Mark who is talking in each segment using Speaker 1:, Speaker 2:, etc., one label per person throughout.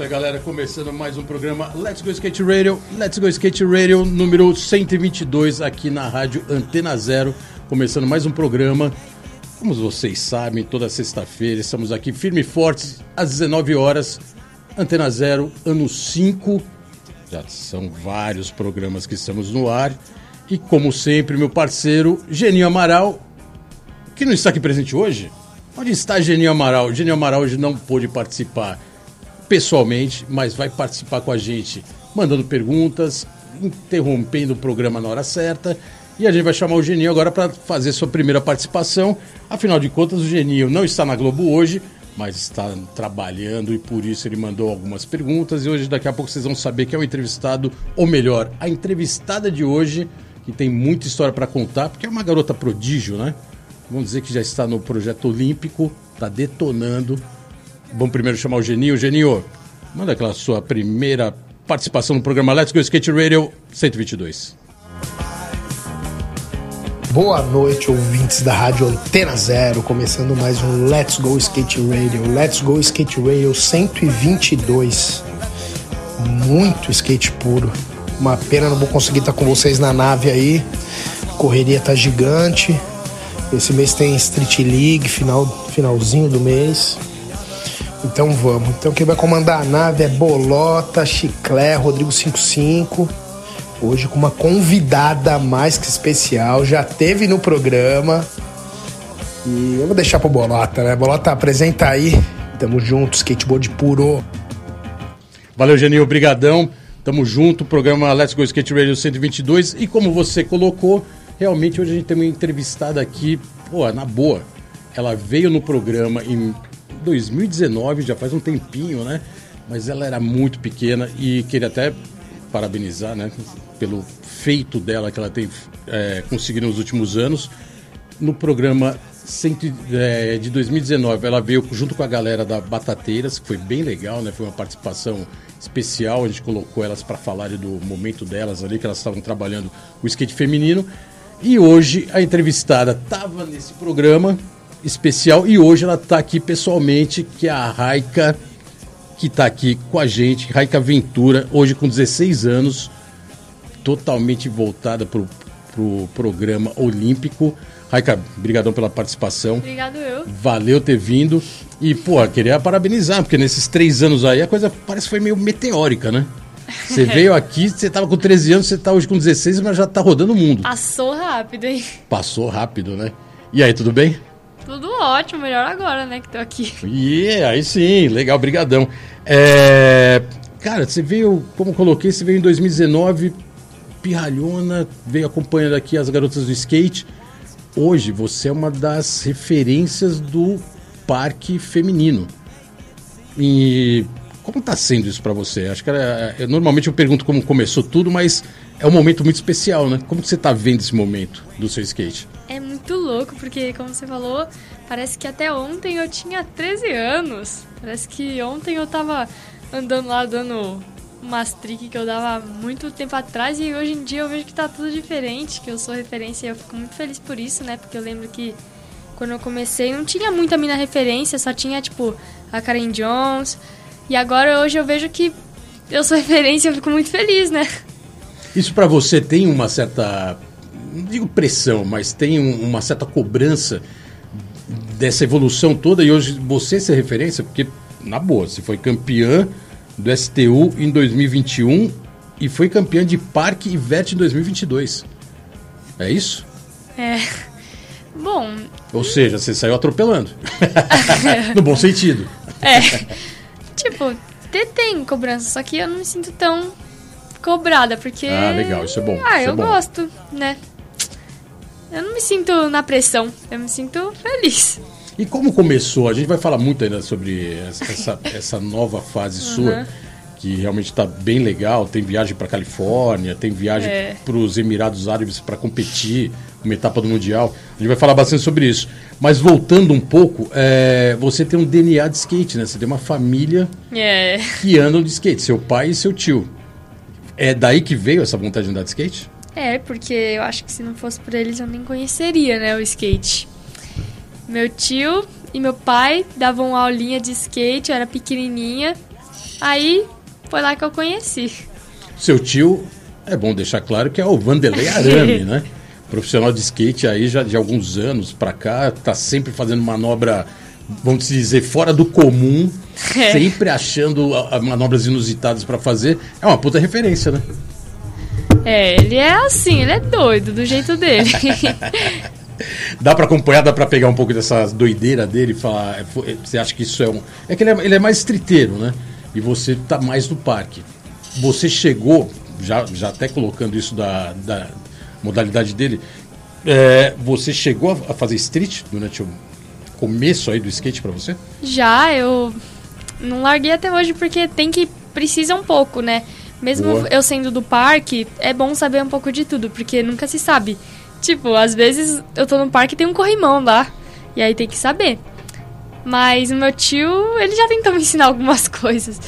Speaker 1: Isso aí, galera. Começando mais um programa Let's Go Skate Radio. Let's Go Skate Radio número 122 aqui na rádio Antena Zero. Começando mais um programa. Como vocês sabem, toda sexta-feira estamos aqui firme e fortes às 19 horas. Antena Zero, ano 5. Já são vários programas que estamos no ar. E como sempre, meu parceiro Geninho Amaral, que não está aqui presente hoje. Onde está Geninho Amaral? Geninho Amaral hoje não pôde participar pessoalmente, mas vai participar com a gente, mandando perguntas, interrompendo o programa na hora certa. E a gente vai chamar o Geninho agora para fazer sua primeira participação. Afinal de contas, o Geninho não está na Globo hoje, mas está trabalhando e por isso ele mandou algumas perguntas. E hoje, daqui a pouco, vocês vão saber que é o entrevistado, ou melhor, a entrevistada de hoje, que tem muita história para contar, porque é uma garota prodígio, né? Vamos dizer que já está no projeto olímpico, está detonando. Vamos primeiro chamar o Geninho. Geninho, manda aquela sua primeira participação no programa Let's Go Skate Radio 122.
Speaker 2: Boa noite, ouvintes da Rádio Antena Zero, começando mais um Let's Go Skate Radio. Let's Go Skate Radio 122. Muito skate puro. Uma pena não vou conseguir estar com vocês na nave aí. Correria tá gigante. Esse mês tem Street League, final, finalzinho do mês. Então vamos. Então quem vai comandar a nave é Bolota, Chiclé, Rodrigo 55. Hoje com uma convidada mais que especial, já teve no programa. E eu vou deixar pro Bolota, né? Bolota, apresenta aí. Tamo junto, skateboard puro.
Speaker 1: Valeu, Geninho, obrigadão. Tamo junto, programa Let's Go Skate Radio 122. E como você colocou, realmente hoje a gente tem uma entrevistada aqui, pô, na boa. Ela veio no programa em 2019, já faz um tempinho, né? Mas ela era muito pequena e queria até parabenizar, né? Pelo feito dela que ela tem é, conseguido nos últimos anos. No programa cento, é, de 2019, ela veio junto com a galera da Batateiras, que foi bem legal, né? Foi uma participação especial, a gente colocou elas para falarem do momento delas ali, que elas estavam trabalhando o skate feminino. E hoje a entrevistada estava nesse programa, especial e hoje ela está aqui pessoalmente, que é a Raika, que está aqui com a gente, Raika Ventura, hoje com 16 anos, totalmente voltada para o pro programa olímpico. Raika, brigadão pela participação.
Speaker 3: Obrigado eu.
Speaker 1: Valeu ter vindo. E, pô, queria parabenizar, porque nesses três anos aí a coisa parece que foi meio meteórica, né? Você veio aqui, você tava com 13 anos, você tá hoje com 16, mas já tá rodando o mundo.
Speaker 3: Passou rápido, hein?
Speaker 1: Passou rápido, né? E aí, tudo bem?
Speaker 3: Tudo ótimo, melhor agora, né, que tô aqui.
Speaker 1: Yeah, aí sim, legal, brigadão. É... Cara, você veio, como coloquei, você veio em 2019, pirralhona, veio acompanhando aqui as garotas do skate. Hoje você é uma das referências do parque feminino. E como tá sendo isso para você? Acho que era, eu, normalmente eu pergunto como começou tudo, mas é um momento muito especial, né? Como você tá vendo esse momento do seu skate?
Speaker 3: É muito louco, porque como você falou, parece que até ontem eu tinha 13 anos. Parece que ontem eu tava andando lá dando umas trick que eu dava muito tempo atrás e hoje em dia eu vejo que tá tudo diferente, que eu sou referência e eu fico muito feliz por isso, né? Porque eu lembro que quando eu comecei não tinha muita mina referência, só tinha tipo a Karen Jones. E agora hoje eu vejo que eu sou referência e eu fico muito feliz, né?
Speaker 1: Isso para você tem uma certa, não digo pressão, mas tem um, uma certa cobrança dessa evolução toda e hoje você ser referência, porque na boa, você foi campeã do STU em 2021 e foi campeã de Parque e VET em 2022. É isso?
Speaker 3: É. Bom.
Speaker 1: Ou seja, você saiu atropelando. no bom sentido.
Speaker 3: É. Tipo, te- tem cobrança, só que eu não me sinto tão cobrada, porque.
Speaker 1: Ah, legal, isso é bom,
Speaker 3: Ah,
Speaker 1: é
Speaker 3: eu
Speaker 1: bom.
Speaker 3: gosto, né? Eu não me sinto na pressão, eu me sinto feliz.
Speaker 1: E como começou? A gente vai falar muito ainda sobre essa, essa nova fase uhum. sua, que realmente está bem legal. Tem viagem para Califórnia, tem viagem é. para os Emirados Árabes para competir, uma etapa do Mundial. A gente vai falar bastante sobre isso. Mas voltando um pouco, é, você tem um DNA de skate, né? Você tem uma família
Speaker 3: é.
Speaker 1: que andam de skate, seu pai e seu tio. É daí que veio essa vontade de andar de skate?
Speaker 3: É, porque eu acho que se não fosse por eles eu nem conheceria, né, o skate. Meu tio e meu pai davam aulinha de skate, eu era pequenininha. Aí foi lá que eu conheci.
Speaker 1: Seu tio, é bom deixar claro que é o Vanderlei Arame, né? Profissional de skate aí já de alguns anos pra cá, tá sempre fazendo manobra, vamos dizer, fora do comum, é. sempre achando manobras inusitadas para fazer. É uma puta referência, né?
Speaker 3: É, ele é assim, ele é doido do jeito dele.
Speaker 1: dá para acompanhar, dá para pegar um pouco dessa doideira dele e falar. É, é, você acha que isso é um. É que ele é, ele é mais estriteiro, né? E você tá mais no parque. Você chegou, já, já até colocando isso da, da modalidade dele, é, você chegou a fazer street durante o começo aí do skate para você?
Speaker 3: Já, eu não larguei até hoje porque tem que. precisa um pouco, né? Mesmo Boa. eu sendo do parque, é bom saber um pouco de tudo, porque nunca se sabe. Tipo, às vezes eu tô no parque e tem um corrimão lá. E aí tem que saber. Mas o meu tio, ele já tentou me ensinar algumas coisas.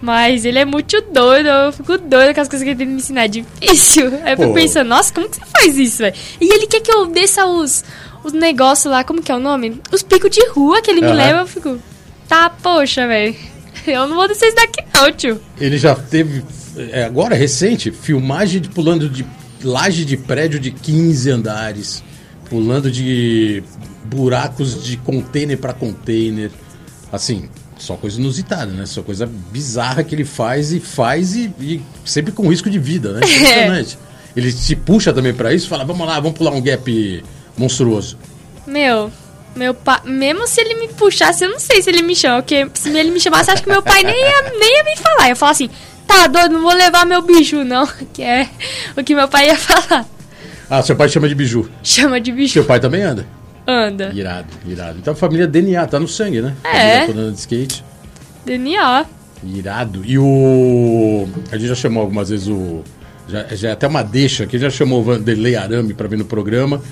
Speaker 3: Mas ele é muito doido, eu fico doido com as coisas que ele tem que me ensinar. É difícil. Aí eu fico pensando, nossa, como que você faz isso, velho? E ele quer que eu desça os, os negócios lá, como que é o nome? Os picos de rua que ele uhum. me leva, eu fico. Tá, poxa, velho. Eu não vou descer isso daqui, não, tio.
Speaker 1: Ele já teve, é, agora recente, filmagem de pulando de laje de prédio de 15 andares, pulando de buracos de container para container. Assim, só coisa inusitada, né? Só coisa bizarra que ele faz e faz e, e sempre com risco de vida, né? Impressionante. ele se puxa também para isso, fala: "Vamos lá, vamos pular um gap monstruoso".
Speaker 3: Meu, meu pai, mesmo se ele me puxasse, eu não sei se ele me chama, porque se ele me chamasse, acho que meu pai nem ia, nem ia me falar. Eu falar assim: tá doido, não vou levar meu bicho, não. Que é o que meu pai ia falar.
Speaker 1: Ah, seu pai chama de biju.
Speaker 3: Chama de biju.
Speaker 1: Seu pai também anda?
Speaker 3: Anda.
Speaker 1: Irado, irado. Então a família DNA, tá no sangue, né?
Speaker 3: É.
Speaker 1: Família andando de skate.
Speaker 3: DNA.
Speaker 1: Irado. E o. A gente já chamou algumas vezes o. Já, já é até uma deixa aqui, já chamou o Vanderlei Arame para vir no programa.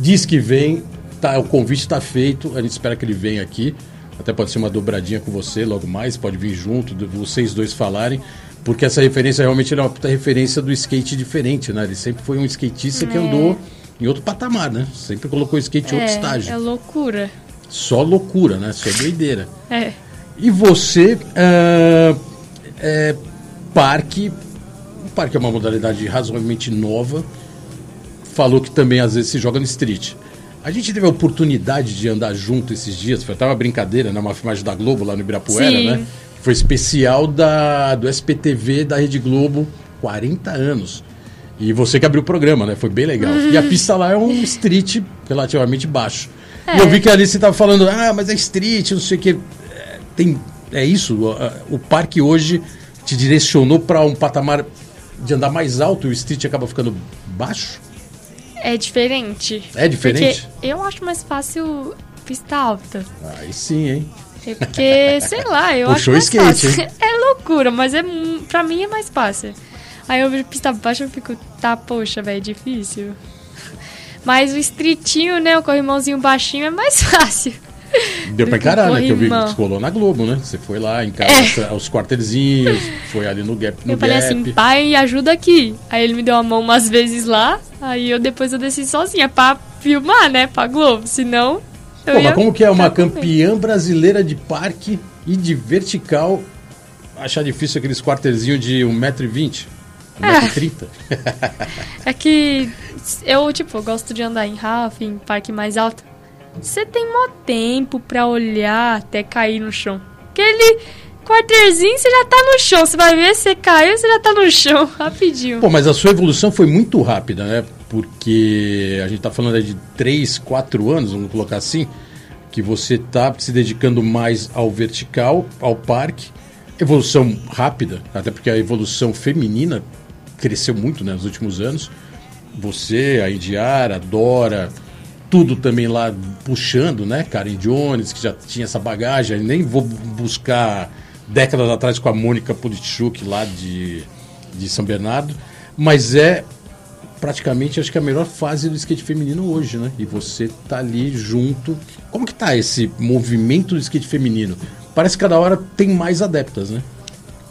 Speaker 1: Diz que vem, tá, o convite está feito, a gente espera que ele venha aqui. Até pode ser uma dobradinha com você logo mais, pode vir junto, vocês dois falarem, porque essa referência realmente é uma puta referência do skate diferente, né? Ele sempre foi um skatista é. que andou em outro patamar, né? Sempre colocou o skate em outro é, estágio.
Speaker 3: É loucura.
Speaker 1: Só loucura, né? Só doideira.
Speaker 3: É.
Speaker 1: E você, é, é, parque, o parque é uma modalidade razoavelmente nova, falou que também às vezes se joga no street. A gente teve a oportunidade de andar junto esses dias, foi até uma brincadeira, né? Uma filmagem da Globo lá no Ibirapuera, Sim. né? Foi especial da, do SPTV da Rede Globo, 40 anos. E você que abriu o programa, né? Foi bem legal. Uhum. E a pista lá é um street relativamente baixo. É. E eu vi que ali você estava falando, ah, mas é street, não sei o que. É, tem, é isso, o, o parque hoje te direcionou para um patamar de andar mais alto e o street acaba ficando baixo?
Speaker 3: É diferente.
Speaker 1: É diferente?
Speaker 3: Porque eu acho mais fácil pista alta.
Speaker 1: Aí sim, hein?
Speaker 3: É porque, sei lá, eu Puxou acho mais skate, fácil. Hein? É loucura, mas é, pra mim é mais fácil. Aí eu vejo pista baixa e fico, tá, poxa, velho, é difícil. Mas o estritinho, né, o corrimãozinho baixinho é mais fácil.
Speaker 1: Deu pra encarar, né? Que eu vi que você colou na Globo, né? Você foi lá, encarou é. os quartelzinhos, foi ali no Gap. No
Speaker 3: eu falei
Speaker 1: gap.
Speaker 3: assim, pai, ajuda aqui. Aí ele me deu a mão umas vezes lá, aí eu depois eu desci sozinha pra filmar, né? Pra Globo, senão...
Speaker 1: Pô, mas como que é uma campeã brasileira de parque e de vertical achar difícil aqueles quartelzinhos de 1,20m? 1,30m?
Speaker 3: É. é que eu, tipo, gosto de andar em Rafa, em parque mais alto. Você tem mó tempo pra olhar até cair no chão. Aquele quarterzinho, você já tá no chão. Você vai ver, você caiu, você já tá no chão, rapidinho.
Speaker 1: Pô, mas a sua evolução foi muito rápida, né? Porque a gente tá falando de 3, 4 anos, vamos colocar assim, que você tá se dedicando mais ao vertical, ao parque. Evolução rápida, até porque a evolução feminina cresceu muito né, nos últimos anos. Você, a Indiara, a Dora, tudo também lá puxando, né? Karen Jones, que já tinha essa bagagem. Nem vou buscar décadas atrás com a Mônica Politchuk lá de, de São Bernardo. Mas é praticamente, acho que a melhor fase do skate feminino hoje, né? E você tá ali junto. Como que tá esse movimento do skate feminino? Parece que cada hora tem mais adeptas, né?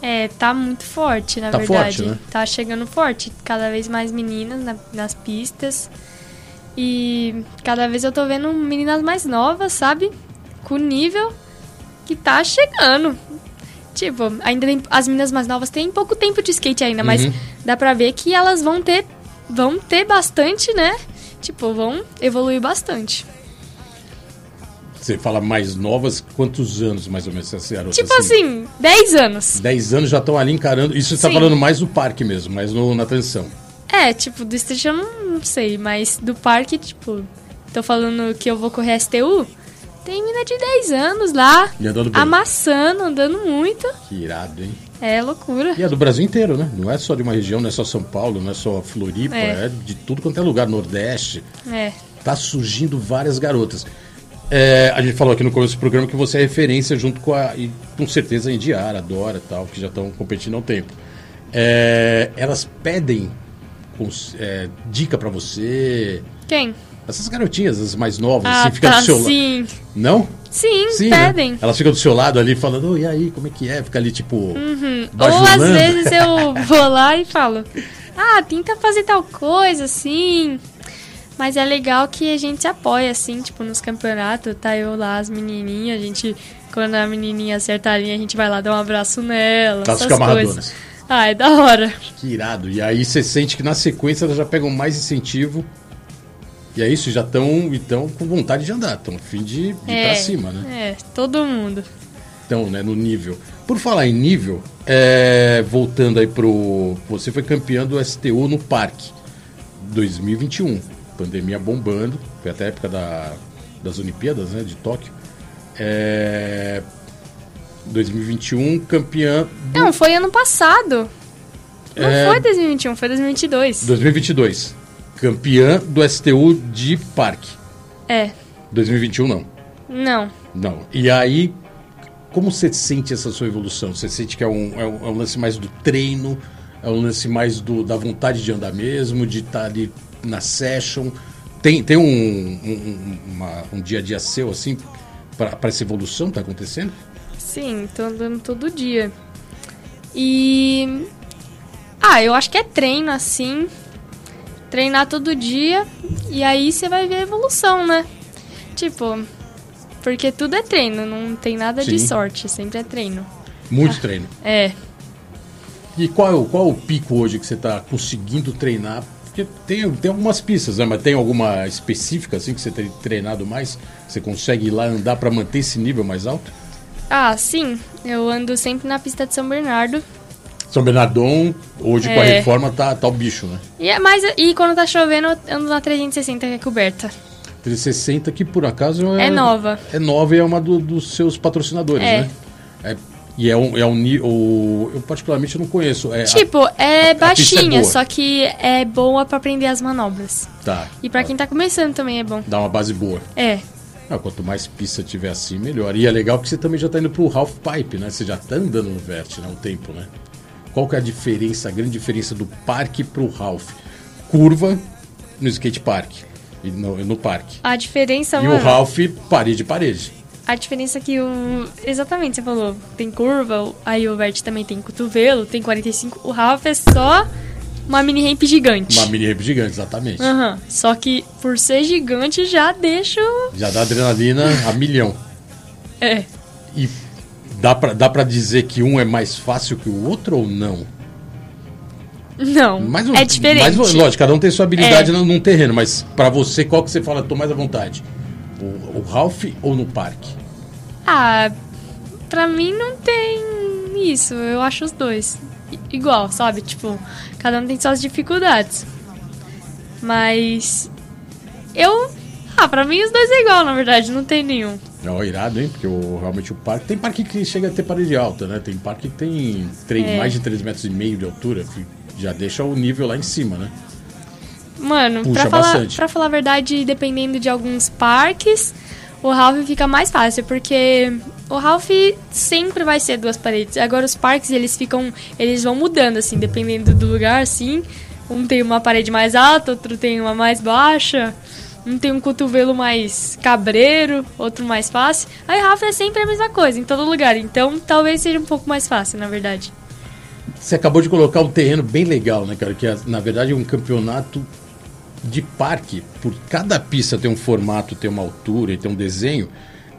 Speaker 3: É, tá muito forte, na
Speaker 1: Tá
Speaker 3: verdade.
Speaker 1: forte, né?
Speaker 3: Tá chegando forte. Cada vez mais meninas na- nas pistas. E cada vez eu tô vendo meninas mais novas, sabe? Com nível que tá chegando. Tipo, ainda tem, as meninas mais novas têm pouco tempo de skate ainda, mas
Speaker 1: Uhum.
Speaker 3: dá pra ver que elas vão ter vão ter bastante, né? Tipo, vão evoluir bastante.
Speaker 1: Você fala mais novas, quantos anos mais ou menos essas garotas?
Speaker 3: Tipo assim, 10 anos.
Speaker 1: 10 anos já estão ali encarando. Isso você está
Speaker 3: Sim.
Speaker 1: falando mais do parque mesmo, mas no, na transição.
Speaker 3: É, tipo, do street eu não, não sei, mas do parque, tipo, tô falando que eu vou correr STU, tem mina de 10 anos lá,
Speaker 1: E andando bem.
Speaker 3: amassando, andando muito.
Speaker 1: Que irado, hein?
Speaker 3: É loucura.
Speaker 1: E é do Brasil inteiro, né? Não é só de uma região, não é só São Paulo, não é só Floripa, é,
Speaker 3: É.
Speaker 1: de tudo quanto é lugar, Nordeste.
Speaker 3: É.
Speaker 1: Tá surgindo várias garotas. É, a gente falou aqui no começo do programa que você é referência junto com a. E com certeza a Indiara, a Dora e tal, que já estão competindo há um tempo. É, elas pedem é, dica pra você.
Speaker 3: Quem?
Speaker 1: Essas garotinhas, as mais novas,
Speaker 3: Ah,
Speaker 1: assim, ficam
Speaker 3: tá,
Speaker 1: do seu lado.
Speaker 3: sim.
Speaker 1: Não?
Speaker 3: Sim,
Speaker 1: né?
Speaker 3: pedem.
Speaker 1: Elas ficam do seu lado ali falando, "Ô, e aí, como é que é? Fica ali, tipo.
Speaker 3: Uhum. Ou às vezes eu vou lá e falo, ah, tenta fazer tal coisa, assim. Mas é legal que a gente se apoia, assim, tipo, nos campeonatos, tá eu lá, as menininhas, a gente, quando a menininha acerta a linha, a gente vai lá dar um abraço nela,
Speaker 1: Elas
Speaker 3: essas coisas. Ah, é da hora.
Speaker 1: Que irado. E aí você sente que na sequência elas já pegam mais incentivo. E é isso, já estão então, com vontade de andar, estão a fim de, de ir
Speaker 3: é,
Speaker 1: pra cima, né?
Speaker 3: É, todo mundo.
Speaker 1: Então, né, no nível. Por falar em nível, é, voltando aí pro. Você foi campeão do STU no parque 2021. Pandemia bombando. Foi até a época da, das Olimpíadas, né? De Tóquio. É, 2021, campeã do
Speaker 3: Não, foi ano passado. Não
Speaker 1: É.
Speaker 3: foi 2021, foi 2022.
Speaker 1: 2022. Campeã do STU de parque.
Speaker 3: É,
Speaker 1: 2021 não.
Speaker 3: não.
Speaker 1: Não. E aí, como você sente essa sua evolução? Você sente que é um, é um, é um lance mais do treino? É um lance mais do, da vontade de andar mesmo? De estar ali na session? Tem, tem um, um, uma- um dia a dia seu, assim, para essa evolução tá acontecendo?
Speaker 3: Sim, tô andando todo dia. E. Ah, eu acho que é treino, assim. Treinar todo dia. E aí você vai ver a evolução, né? Tipo. Porque tudo é treino, não tem nada de
Speaker 1: Sim.
Speaker 3: sorte, sempre é treino.
Speaker 1: Muito treino.
Speaker 3: É.
Speaker 1: E qual é, o, qual é o pico hoje que você está conseguindo treinar? Porque tem, tem algumas pistas, né? Mas tem alguma específica assim que você tem treinado mais? Você consegue ir lá andar para manter esse nível mais alto?
Speaker 3: Ah, sim. Eu ando sempre na pista de São Bernardo.
Speaker 1: São Bernardão, hoje com a
Speaker 3: É.
Speaker 1: reforma, tá, tá o bicho, né?
Speaker 3: E, é mais, e quando tá chovendo, eu ando na 360, que é coberta.
Speaker 1: 360 que por acaso é,
Speaker 3: É nova.
Speaker 1: É nova e é uma do- dos seus patrocinadores,
Speaker 3: É.
Speaker 1: né? É, e é um, é um o Eu particularmente não conheço. É, a-
Speaker 3: Tipo, é
Speaker 1: a é
Speaker 3: baixinha,
Speaker 1: boa.
Speaker 3: só que é boa pra aprender as manobras.
Speaker 1: tá.
Speaker 3: E pra quem tá começando também é bom.
Speaker 1: Dá uma base boa.
Speaker 3: É.
Speaker 1: Ah, quanto mais pista tiver assim, melhor. E é legal que você também já tá indo pro half pipe, né? Você já tá andando no vert, né? Um tempo, né? Qual que é a diferença, a grande diferença do parque pro half? Curva no skate park e no, no parque.
Speaker 3: A diferença,
Speaker 1: E
Speaker 3: mano,
Speaker 1: o half, parede, parede.
Speaker 3: a diferença é que o... Exatamente, você falou, tem curva, aí o vert também tem cotovelo, tem 45. O Ralph é só uma mini ramp gigante.
Speaker 1: Uma mini ramp gigante, exatamente.
Speaker 3: Aham. Só que por ser gigante já deixa...
Speaker 1: Já dá adrenalina a milhão.
Speaker 3: É.
Speaker 1: E dá pra, dá pra dizer que um é mais fácil que o outro ou não?
Speaker 3: Não,
Speaker 1: Mais um-
Speaker 3: é diferente.
Speaker 1: mais- lógico, cada um tem sua habilidade
Speaker 3: É.
Speaker 1: num, terreno, mas pra você, qual que você fala, tô mais à vontade? O, o Ralph ou no parque?
Speaker 3: Ah, pra mim não tem isso. Eu acho os dois igual, sabe? Tipo, cada um tem suas dificuldades. Mas eu, ah, pra mim os dois é igual, na verdade, não tem nenhum.
Speaker 1: Ó, irado, hein? Porque o, realmente o parque. Tem parque que chega a ter parede alta, né? Tem parque que tem três,
Speaker 3: É.
Speaker 1: mais de 3 metros e meio de altura, que já deixa o nível lá em cima, né?
Speaker 3: Mano,
Speaker 1: Puxa
Speaker 3: pra falar,
Speaker 1: bastante.
Speaker 3: pra falar a verdade, dependendo de alguns parques, o Ralph fica mais fácil, porque o Ralph sempre vai ser duas paredes. Agora os parques, eles ficam. Eles vão mudando, assim, dependendo do lugar, assim. Um tem uma parede mais alta, outro tem uma mais baixa. Um tem um cotovelo mais cabreiro, outro mais fácil. Aí Ralph é sempre a mesma coisa, em todo lugar. Então talvez seja um pouco mais fácil, na verdade.
Speaker 1: Você acabou de colocar um terreno bem legal, né, cara? Que é, na verdade é um campeonato de parque. Por cada pista tem um formato, tem uma altura e tem um desenho.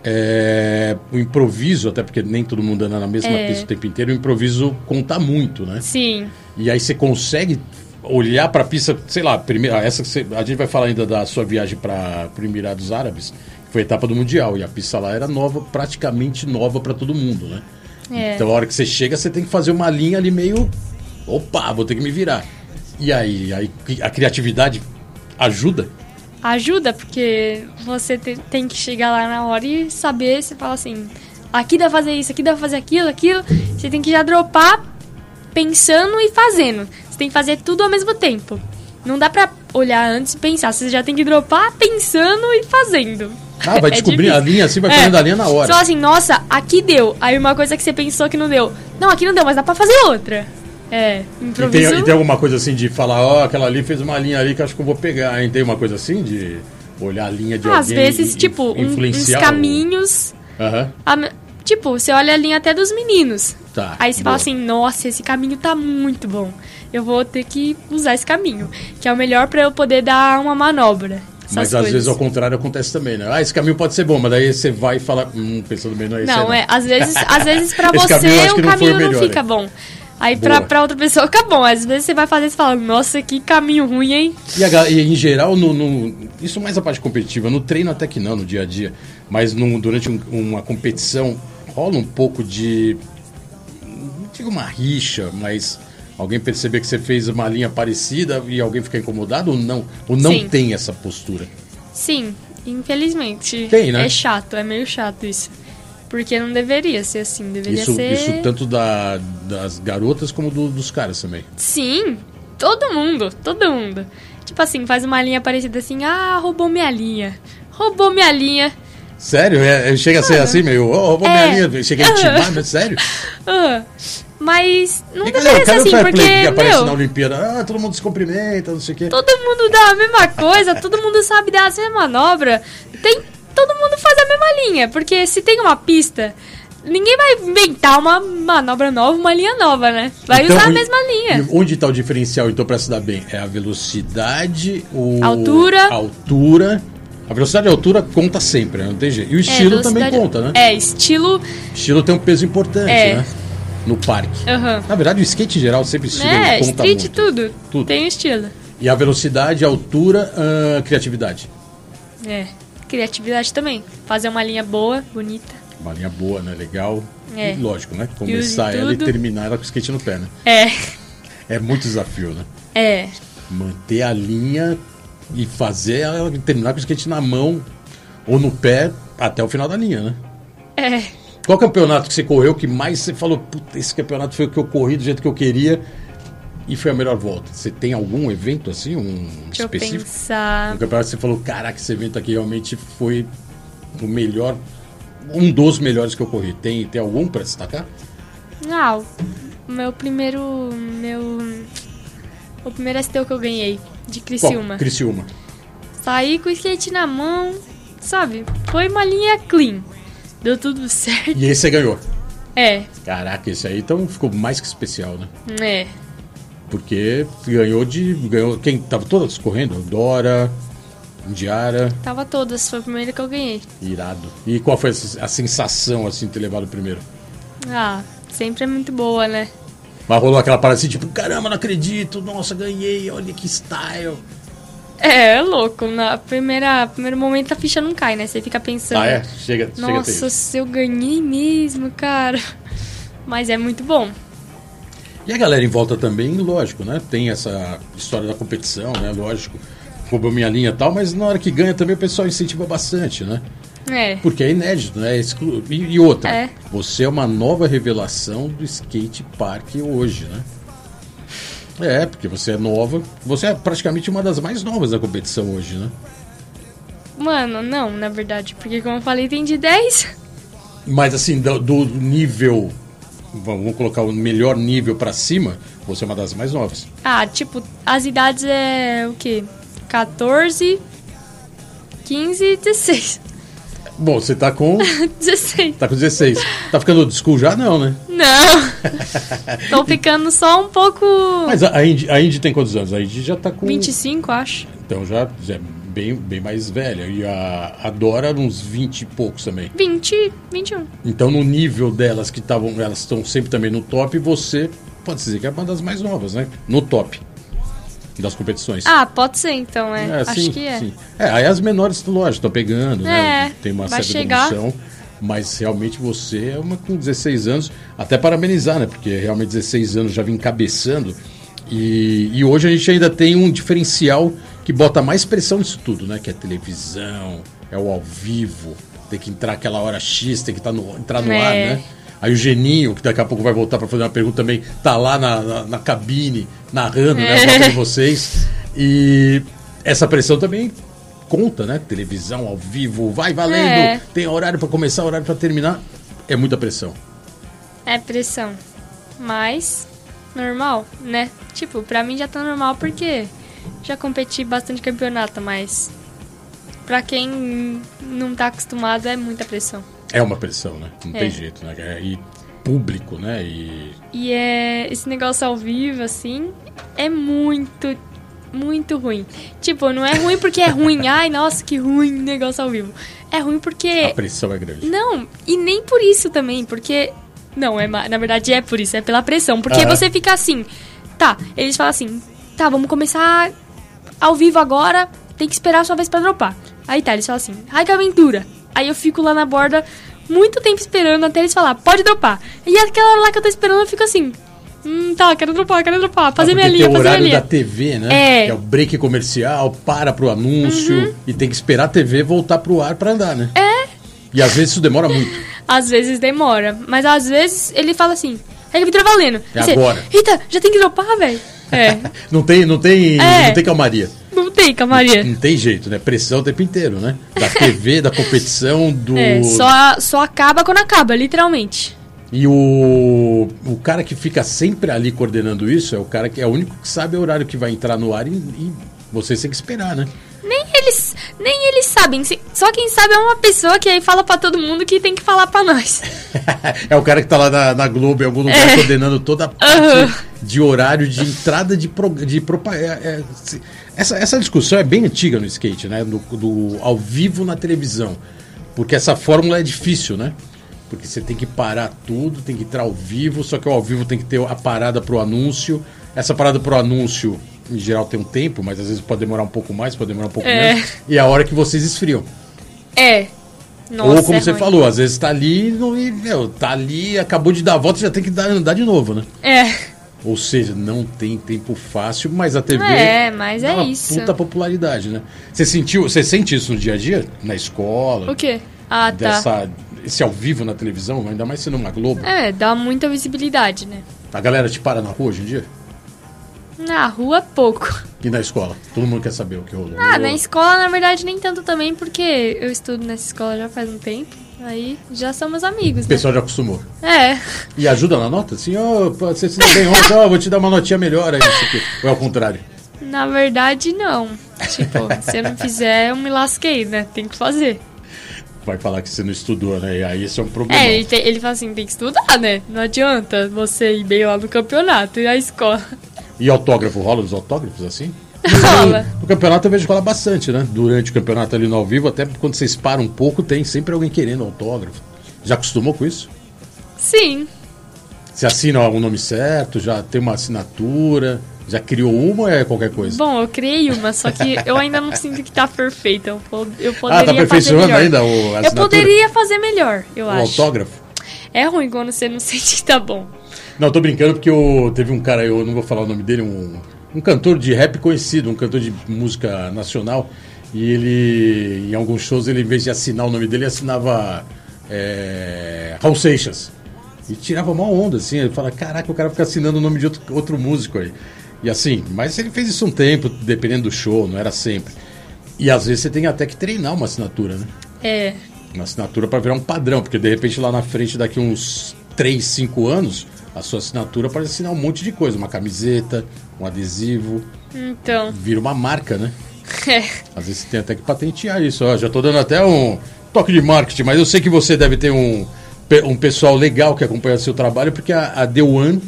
Speaker 1: É, o improviso, até porque nem todo mundo anda na mesma
Speaker 3: É.
Speaker 1: pista o tempo inteiro, o improviso conta muito, né?
Speaker 3: Sim.
Speaker 1: E aí você consegue olhar para a pista, sei lá, primeira, essa que você- a gente vai falar ainda da sua viagem para o Emirados Árabes, que foi a etapa do Mundial, e a pista lá era nova, praticamente nova para todo mundo, né?
Speaker 3: É.
Speaker 1: Então a hora que você chega, você tem que fazer uma linha ali meio, opa, vou ter que me virar. E aí, aí a criatividade ajuda?
Speaker 3: ajuda, porque você te- tem que chegar lá na hora e saber, você fala assim, aqui dá pra fazer isso, aqui dá pra fazer aquilo, aquilo. Você tem que já dropar pensando e fazendo. Você tem que fazer tudo ao mesmo tempo. Não dá pra olhar antes e pensar, você já tem que dropar pensando e fazendo.
Speaker 1: Ah, vai
Speaker 3: É
Speaker 1: descobrir a
Speaker 3: difícil.
Speaker 1: linha assim, vai
Speaker 3: É.
Speaker 1: fazendo a linha na hora.
Speaker 3: fala assim, nossa, aqui deu. Aí uma coisa que você pensou que não deu. Não, aqui não deu, mas dá pra fazer outra. É,
Speaker 1: E tem,
Speaker 3: improviso.
Speaker 1: e tem alguma coisa assim de falar, ó, aquela ali fez uma linha ali que acho que eu vou pegar, hein? Tem uma coisa assim de olhar a linha de
Speaker 3: Às
Speaker 1: alguém
Speaker 3: vezes,
Speaker 1: e-
Speaker 3: tipo, um- uns caminhos
Speaker 1: Aham.
Speaker 3: Me- tipo, você olha a linha até dos meninos.
Speaker 1: Tá,
Speaker 3: Aí você
Speaker 1: boa.
Speaker 3: fala assim, nossa, esse caminho tá muito bom. Eu vou ter que usar esse caminho. Que é o melhor pra eu poder dar uma manobra.
Speaker 1: Mas às
Speaker 3: coisas.
Speaker 1: vezes ao contrário acontece também, né? Ah, esse caminho pode ser bom, mas daí você vai e fala, hum, pensando bem, não é esse aí,
Speaker 3: Não, é, às vezes, às vezes pra
Speaker 1: Esse
Speaker 3: você
Speaker 1: caminho
Speaker 3: o
Speaker 1: não
Speaker 3: caminho não
Speaker 1: melhor,
Speaker 3: fica
Speaker 1: hein?
Speaker 3: bom. Aí pra,
Speaker 1: Boa.
Speaker 3: pra outra pessoa fica bom. Às vezes você vai fazer e fala, nossa, que caminho ruim, hein?
Speaker 1: E, a e em geral, no, no- isso mais a parte competitiva, no treino até que não, no dia a dia, mas num- durante um- uma competição rola um pouco de. Não digo uma rixa, mas alguém perceber que você fez uma linha parecida e alguém ficar incomodado ou não? Ou não
Speaker 3: Sim.
Speaker 1: tem essa postura?
Speaker 3: Sim, infelizmente.
Speaker 1: Tem, né?
Speaker 3: É chato, é meio chato isso. Porque não deveria ser assim, deveria
Speaker 1: Isso,
Speaker 3: ser...
Speaker 1: isso tanto da- das garotas como do- dos caras também.
Speaker 3: Sim, todo mundo, todo mundo. Tipo assim, faz uma linha parecida assim, ah, roubou minha linha. Roubou minha linha.
Speaker 1: Sério? É, é- chega a ser assim, meio, oh, roubou
Speaker 3: É.
Speaker 1: minha linha, chega a intimar, mas sério?
Speaker 3: Ah, mas não
Speaker 1: E
Speaker 3: deveria ser assim,
Speaker 1: fair play que
Speaker 3: porque,
Speaker 1: aparece na
Speaker 3: meu,
Speaker 1: Olimpíada? Ah, todo mundo se cumprimenta, não sei o quê.
Speaker 3: todo mundo dá a mesma coisa, todo mundo sabe dar as mesmas manobras. Tem, todo mundo faz a mesma linha, porque se tem uma pista, ninguém vai inventar uma manobra nova, uma linha nova, né? Vai
Speaker 1: Então,
Speaker 3: usar a mesma linha.
Speaker 1: e onde está o diferencial, então, para se dar bem? É a velocidade, o...
Speaker 3: Altura.
Speaker 1: a altura. A velocidade e a altura conta sempre, né? não tem jeito. E o estilo
Speaker 3: É,
Speaker 1: também conta, né?
Speaker 3: É, estilo.
Speaker 1: Estilo tem um peso importante,
Speaker 3: É.
Speaker 1: né? No parque.
Speaker 3: Aham.
Speaker 1: Na verdade, o skate em geral sempre estilo
Speaker 3: É,
Speaker 1: conta
Speaker 3: street
Speaker 1: muito.
Speaker 3: tudo.
Speaker 1: Tudo.
Speaker 3: Tem estilo.
Speaker 1: E a velocidade, a altura, a criatividade.
Speaker 3: É. Criatividade também. Fazer uma linha boa, bonita.
Speaker 1: Uma linha boa, né? Legal.
Speaker 3: É.
Speaker 1: E lógico, né? Começar
Speaker 3: use
Speaker 1: ela e terminar ela com o skate no pé, né?
Speaker 3: É.
Speaker 1: É muito desafio, né?
Speaker 3: É.
Speaker 1: manter a linha e fazer ela terminar com o skate na mão ou no pé até o final da linha, né?
Speaker 3: É.
Speaker 1: Qual campeonato que você correu que mais você falou, puta, esse campeonato foi o que eu corri do jeito que eu queria e foi a melhor volta? Você tem algum evento assim, um
Speaker 3: Deixa eu
Speaker 1: específico?
Speaker 3: pensar.
Speaker 1: Um campeonato que você falou, caraca, esse evento aqui realmente foi o melhor, um dos melhores que eu corri. Tem, tem algum pra destacar?
Speaker 3: Ah, o meu primeiro. Meu. O primeiro STU que eu ganhei, de Criciúma.
Speaker 1: Qual? Criciúma.
Speaker 3: Saí com o skate na mão, sabe? Foi uma linha clean. Deu tudo certo.
Speaker 1: E aí você ganhou.
Speaker 3: É,
Speaker 1: Caraca, esse aí então ficou mais que especial, né?
Speaker 3: é.
Speaker 1: Porque ganhou de. ganhou Quem tava todas correndo? Dora, Indiara,
Speaker 3: Tava todas, foi o primeiro que eu ganhei.
Speaker 1: irado. E qual foi a a sensação assim de ter levado o primeiro?
Speaker 3: Ah, sempre é muito boa, né?
Speaker 1: Mas rolou aquela parada assim, tipo, caramba, não acredito, nossa, ganhei, olha que style.
Speaker 3: É, é louco. Na primeira primeiro momento a ficha não cai, né? Você fica pensando.
Speaker 1: Ah, é? Chega, chega a
Speaker 3: Nossa,
Speaker 1: isso.
Speaker 3: se eu ganhei mesmo, cara. Mas é muito bom.
Speaker 1: E a galera em volta também, lógico, né? Tem essa história da competição, né? Lógico. Roubou minha linha e tal, mas na hora que ganha também o pessoal incentiva bastante, né?
Speaker 3: É.
Speaker 1: Porque é inédito, né? É exclu... e, e outra,
Speaker 3: É.
Speaker 1: você é uma nova revelação do skate park hoje, né? É, porque você é nova. Você é praticamente uma das mais novas da competição hoje, né?
Speaker 3: Mano, não, na verdade, porque como eu falei, tem de 10.
Speaker 1: Mas assim, do, do nível. Vamos colocar o melhor nível pra cima, você é uma das mais novas.
Speaker 3: Ah, tipo, as idades é o quê? 14, 15 e 16.
Speaker 1: Bom, você tá com.
Speaker 3: 16.
Speaker 1: tá com 16. Tá ficando old school já? Não, né?
Speaker 3: Não. Tô ficando só um pouco.
Speaker 1: Mas a, a, Indy, a Indy tem quantos anos? A Indy já tá com.
Speaker 3: 25, acho.
Speaker 1: Então já, já é bem, bem mais velha. E a, a Dora, uns 20 e poucos também.
Speaker 3: 20, 21.
Speaker 1: Então, no nível delas que estavam, elas estão sempre também no top, você pode dizer que é uma das mais novas, né? No top das competições.
Speaker 3: Ah, pode ser então, é.
Speaker 1: É,
Speaker 3: acho
Speaker 1: sim,
Speaker 3: que é.
Speaker 1: sim. É, aí as menores, lógico, estão pegando, né?
Speaker 3: É,
Speaker 1: Tem uma certa
Speaker 3: chegar.
Speaker 1: evolução. Mas realmente você é uma com 16 anos, até parabenizar, né? Porque realmente 16 anos já vem encabeçando. E, e hoje a gente ainda tem um diferencial que bota mais pressão nisso tudo, né? Que é televisão, é o ao vivo, tem que entrar aquela hora X, tem que tá no, entrar no
Speaker 3: É.
Speaker 1: ar, né? Aí o Geninho, que daqui a pouco vai voltar para fazer uma pergunta também, tá lá na, na, na cabine, narrando, né?
Speaker 3: É.
Speaker 1: Falando vocês. E essa pressão também conta, né? Televisão ao vivo, vai valendo,
Speaker 3: É.
Speaker 1: tem horário para começar, horário para terminar. É muita pressão.
Speaker 3: É pressão. Mas, normal, né? Tipo, pra mim já tá normal porque já competi bastante campeonato, mas pra quem não tá acostumado é muita pressão.
Speaker 1: É uma pressão, né? Não
Speaker 3: É.
Speaker 1: tem jeito, né? É, E público, né? E
Speaker 3: E é esse negócio ao vivo, assim, é muito, muito ruim. Tipo, não é ruim porque é ruim. Ai, nossa, que ruim negócio ao vivo. É ruim porque.
Speaker 1: a pressão é grande.
Speaker 3: Não, e nem por isso também, porque. Não, é na verdade é por isso, é pela pressão. Porque
Speaker 1: Aham.
Speaker 3: você fica assim. Tá, eles falam assim. Tá, vamos começar ao vivo agora. Tem que esperar a sua vez pra dropar. Aí tá, eles falam assim. Ai, que aventura. Aí eu fico lá na borda muito tempo esperando até eles falar, pode dropar. E aquela hora lá que eu tô esperando, eu fico assim. Hum, tá, quero dropar, quero dropar. Fazer
Speaker 1: Ah,
Speaker 3: minha linha,
Speaker 1: o
Speaker 3: fazer minha
Speaker 1: horário
Speaker 3: linha.
Speaker 1: da TV, né?
Speaker 3: É. Uhum.
Speaker 1: Que é o break comercial, para pro anúncio e tem que esperar a TV voltar pro ar para andar, né?
Speaker 3: É.
Speaker 1: E às vezes isso demora muito.
Speaker 3: Às vezes demora, mas às vezes ele fala assim, é que aventura valendo.
Speaker 1: É agora.
Speaker 3: Eita, já tem que dropar, velho. É,
Speaker 1: Não tem, não tem,
Speaker 3: É.
Speaker 1: não tem calmaria.
Speaker 3: não tem, camaria.
Speaker 1: Não tem jeito, né? Pressão o tempo inteiro, né? Da TV, da competição, do.
Speaker 3: É, só, só acaba quando acaba, literalmente.
Speaker 1: E o, o cara que fica sempre ali coordenando isso é o cara que é o único que sabe o horário que vai entrar no ar e, e você tem que esperar, né?
Speaker 3: Nem eles, nem eles sabem. Só quem sabe é uma pessoa que aí fala pra todo mundo que tem que falar pra nós.
Speaker 1: é o cara que tá lá na, na Globo, em algum lugar,
Speaker 3: É.
Speaker 1: coordenando toda a parte
Speaker 3: Aham.
Speaker 1: de horário de entrada de, pro, de propaganda. essa, essa discussão é bem antiga no skate, né? Do, do ao vivo na televisão. Porque essa fórmula é difícil, né? Porque você tem que parar tudo, tem que entrar ao vivo, só que o ao vivo tem que ter a parada pro anúncio. Essa parada pro anúncio, em geral, tem um tempo, mas às vezes pode demorar um pouco mais, pode demorar um pouco
Speaker 3: É.
Speaker 1: menos. E é a hora que vocês esfriam.
Speaker 3: É. Nossa,
Speaker 1: Ou como
Speaker 3: é
Speaker 1: você
Speaker 3: ruim.
Speaker 1: falou, às vezes tá ali não, e, meu, tá ali, acabou de dar a volta, já tem que dar, andar de novo, né?
Speaker 3: É.
Speaker 1: Ou seja, não tem tempo fácil, mas a TV
Speaker 3: É, mas é
Speaker 1: uma
Speaker 3: isso.
Speaker 1: puta popularidade, né? Você sentiu, você sente isso no dia a dia, na escola?
Speaker 3: O quê? Ah, tá.
Speaker 1: Dessa, esse ao vivo na televisão, ainda mais sendo uma Globo.
Speaker 3: É, dá muita visibilidade, né?
Speaker 1: A galera te para na rua hoje em dia?
Speaker 3: Na rua, pouco.
Speaker 1: E na escola? Todo mundo quer saber o que rolou.
Speaker 3: Ah, na escola, na verdade, nem tanto também, porque eu estudo nessa escola já faz um tempo. Aí já somos amigos,
Speaker 1: O
Speaker 3: né?
Speaker 1: pessoal já acostumou.
Speaker 3: É.
Speaker 1: E ajuda na nota? Assim, ó, pô, você se bem ontem, ó, vou te dar uma notinha melhor aí. Ou é ao contrário?
Speaker 3: Na verdade, não. Tipo, se eu não fizer, eu me lasquei, né? Tem que fazer.
Speaker 1: Vai falar que você não estudou, né? E aí esse é um problema.
Speaker 3: É, ele, te- ele fala assim, tem que estudar, né? Não adianta você ir bem lá no campeonato e a escola.
Speaker 1: E autógrafo, rola os autógrafos assim?
Speaker 3: Rola.
Speaker 1: No campeonato eu vejo rola bastante, né? Durante o campeonato ali no ao vivo, até quando vocês param um pouco, tem sempre alguém querendo autógrafo. Já acostumou com isso?
Speaker 3: Sim.
Speaker 1: Você assina o nome certo, já tem uma assinatura, já criou uma ou é qualquer coisa?
Speaker 3: Bom, eu criei uma, só que eu ainda não sinto que tá perfeita. Eu, eu
Speaker 1: ah,
Speaker 3: poderia
Speaker 1: tá
Speaker 3: fazer
Speaker 1: aperfeiçoando
Speaker 3: melhor.
Speaker 1: ainda o, a
Speaker 3: Eu
Speaker 1: assinatura?
Speaker 3: poderia fazer melhor, eu
Speaker 1: o
Speaker 3: acho.
Speaker 1: autógrafo?
Speaker 3: É ruim quando você não sente que tá bom.
Speaker 1: Não, tô brincando porque eu, teve um cara, eu não vou falar o nome dele, um, um cantor de rap conhecido, um cantor de música nacional. E ele, em alguns shows, ele, em vez de assinar o nome dele, assinava é, Raul Seixas. E tirava uma onda, assim. Ele fala: Caraca, o cara fica assinando o nome de outro, outro músico aí. E assim, mas ele fez isso um tempo, dependendo do show, não era sempre. E às vezes você tem até que treinar uma assinatura, né?
Speaker 3: É.
Speaker 1: Uma assinatura para virar um padrão, porque de repente lá na frente, daqui uns 3, 5 anos, a sua assinatura pode assinar um monte de coisa, uma camiseta, um adesivo,
Speaker 3: Então.
Speaker 1: vira uma marca, né?
Speaker 3: É.
Speaker 1: Às vezes você tem até que patentear isso. Ó, já tô dando até um toque de marketing, mas eu sei que você deve ter um, um pessoal legal que acompanha seu trabalho, porque a, a The One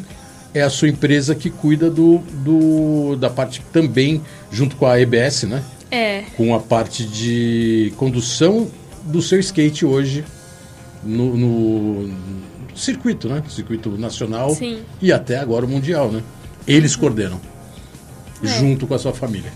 Speaker 1: é a sua empresa que cuida do, do da parte também, junto com a EBS, né?
Speaker 3: É.
Speaker 1: Com a parte de condução do seu skate hoje no- no circuito, né? Circuito nacional
Speaker 3: Sim.
Speaker 1: e até agora o mundial, né? Eles coordenam,
Speaker 3: É.
Speaker 1: junto com a sua família.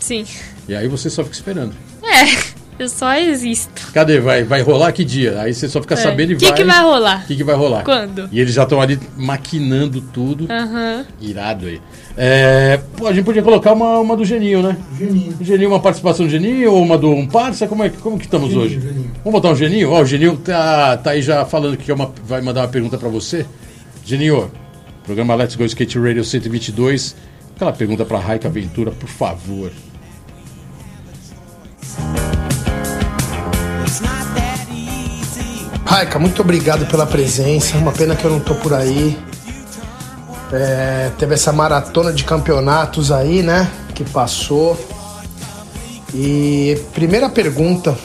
Speaker 3: Sim.
Speaker 1: E aí você só fica esperando.
Speaker 3: É. Eu só existo.
Speaker 1: Cadê? Vai, vai rolar que dia? Aí você só fica
Speaker 3: É.
Speaker 1: sabendo e
Speaker 3: Que
Speaker 1: vai.
Speaker 3: que vai rolar?
Speaker 1: O que, que vai rolar?
Speaker 3: Quando?
Speaker 1: E eles já estão ali maquinando tudo.
Speaker 3: Aham.
Speaker 1: Irado aí. É, pô, a gente podia colocar uma, uma do Geninho, né?
Speaker 2: Geninho.
Speaker 1: Geninho, uma participação do Geninho ou uma do um parça? Como, é, que- como que estamos
Speaker 2: Geninho,
Speaker 1: hoje?
Speaker 2: Geninho.
Speaker 1: Vamos botar um Geninho? Ó, o Geninho tá, tá aí já falando que é uma, vai mandar uma pergunta pra você. Geninho, programa Let's Go Skate Radio 122. Aquela pergunta pra Raika Aventura, por favor.
Speaker 2: Raika, muito obrigado pela presença. Uma pena que eu não tô por aí. É, teve essa maratona de campeonatos aí, né? Que passou. E primeira pergunta: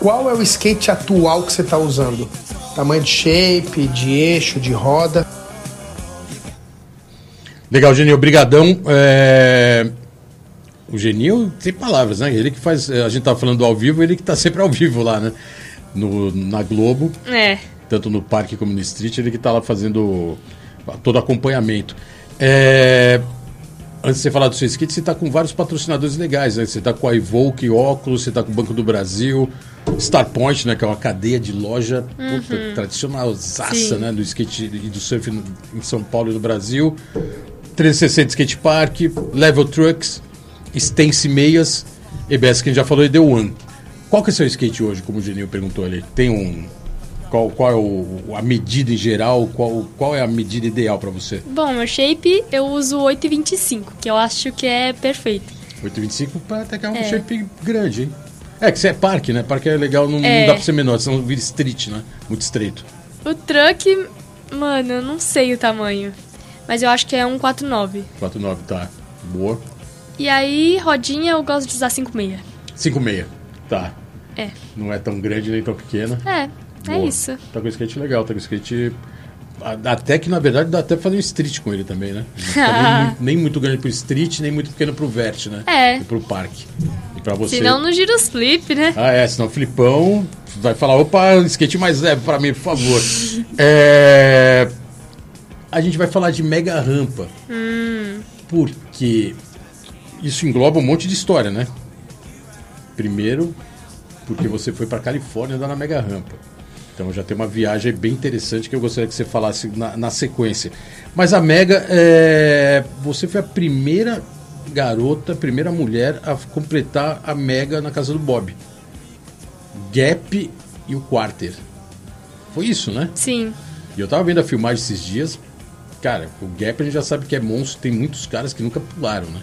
Speaker 2: qual é o skate atual que você tá usando? Tamanho de shape, de eixo, de roda?
Speaker 1: Legal, Geninho, brigadão. É, O Geninho tem palavras, né? Ele que faz. A gente tá falando ao vivo, ele que tá sempre ao vivo lá, né? No, na Globo,
Speaker 3: É.
Speaker 1: tanto no parque como no street, ele que tá lá fazendo todo acompanhamento. É, Antes de você falar do seu skate, você tá com vários patrocinadores legais, né? Você tá com a Evoque Óculos, você tá com o Banco do Brasil, Starpoint, né? Que é uma cadeia de loja puta, tradicional, zaça,
Speaker 3: Sim.
Speaker 1: né? Do skate e do surf em São Paulo e no Brasil. 360 Skate Park, Level Trucks, Stance Meias, EBS que a gente já falou e The One. Qual que é o seu skate hoje, como o Geninho perguntou ali? Tem um... Qual, qual é o- a medida em geral? Qual, qual é a medida ideal para você?
Speaker 3: Bom, meu shape eu uso 8,25, que eu acho que é perfeito.
Speaker 1: 825 para até que é um
Speaker 3: É.
Speaker 1: shape grande, hein? É que você é parque, né? Parque é legal, não, não
Speaker 3: É.
Speaker 1: dá pra ser menor, senão vira street, né? Muito estreito.
Speaker 3: O truck, mano, eu não sei o tamanho. Mas eu acho que é um 149.
Speaker 1: 49, tá. Boa.
Speaker 3: E aí, rodinha, eu gosto de usar 56.
Speaker 1: 56, tá.
Speaker 3: É.
Speaker 1: Não é tão grande nem tão pequena.
Speaker 3: É, é
Speaker 1: Boa.
Speaker 3: isso.
Speaker 1: Tá com skate legal, tá com skate. Até que na verdade dá até pra fazer um street com ele também, né? Não fica nem, muito, grande pro street, nem muito pequeno pro vert, né?
Speaker 3: É.
Speaker 1: E pro parque. E pra você.
Speaker 3: Senão no giro os flip, né?
Speaker 1: Ah, é, senão o Filipão vai falar, opa, um skate mais leve pra mim, por favor. É, A gente vai falar de mega rampa. Porque isso engloba um monte de história, né? Primeiro, porque você foi pra Califórnia andar na mega rampa. Então já tem uma viagem bem interessante que eu gostaria que você falasse na, na sequência. Mas a Mega, é, você foi a primeira garota, primeira mulher a completar a Mega na casa do Bob. Gap e o Quarter. Foi isso, né?
Speaker 3: Sim.
Speaker 1: E eu tava vendo a filmagem esses dias. Cara, o Gap a gente já sabe que é monstro, tem muitos caras que nunca pularam, né?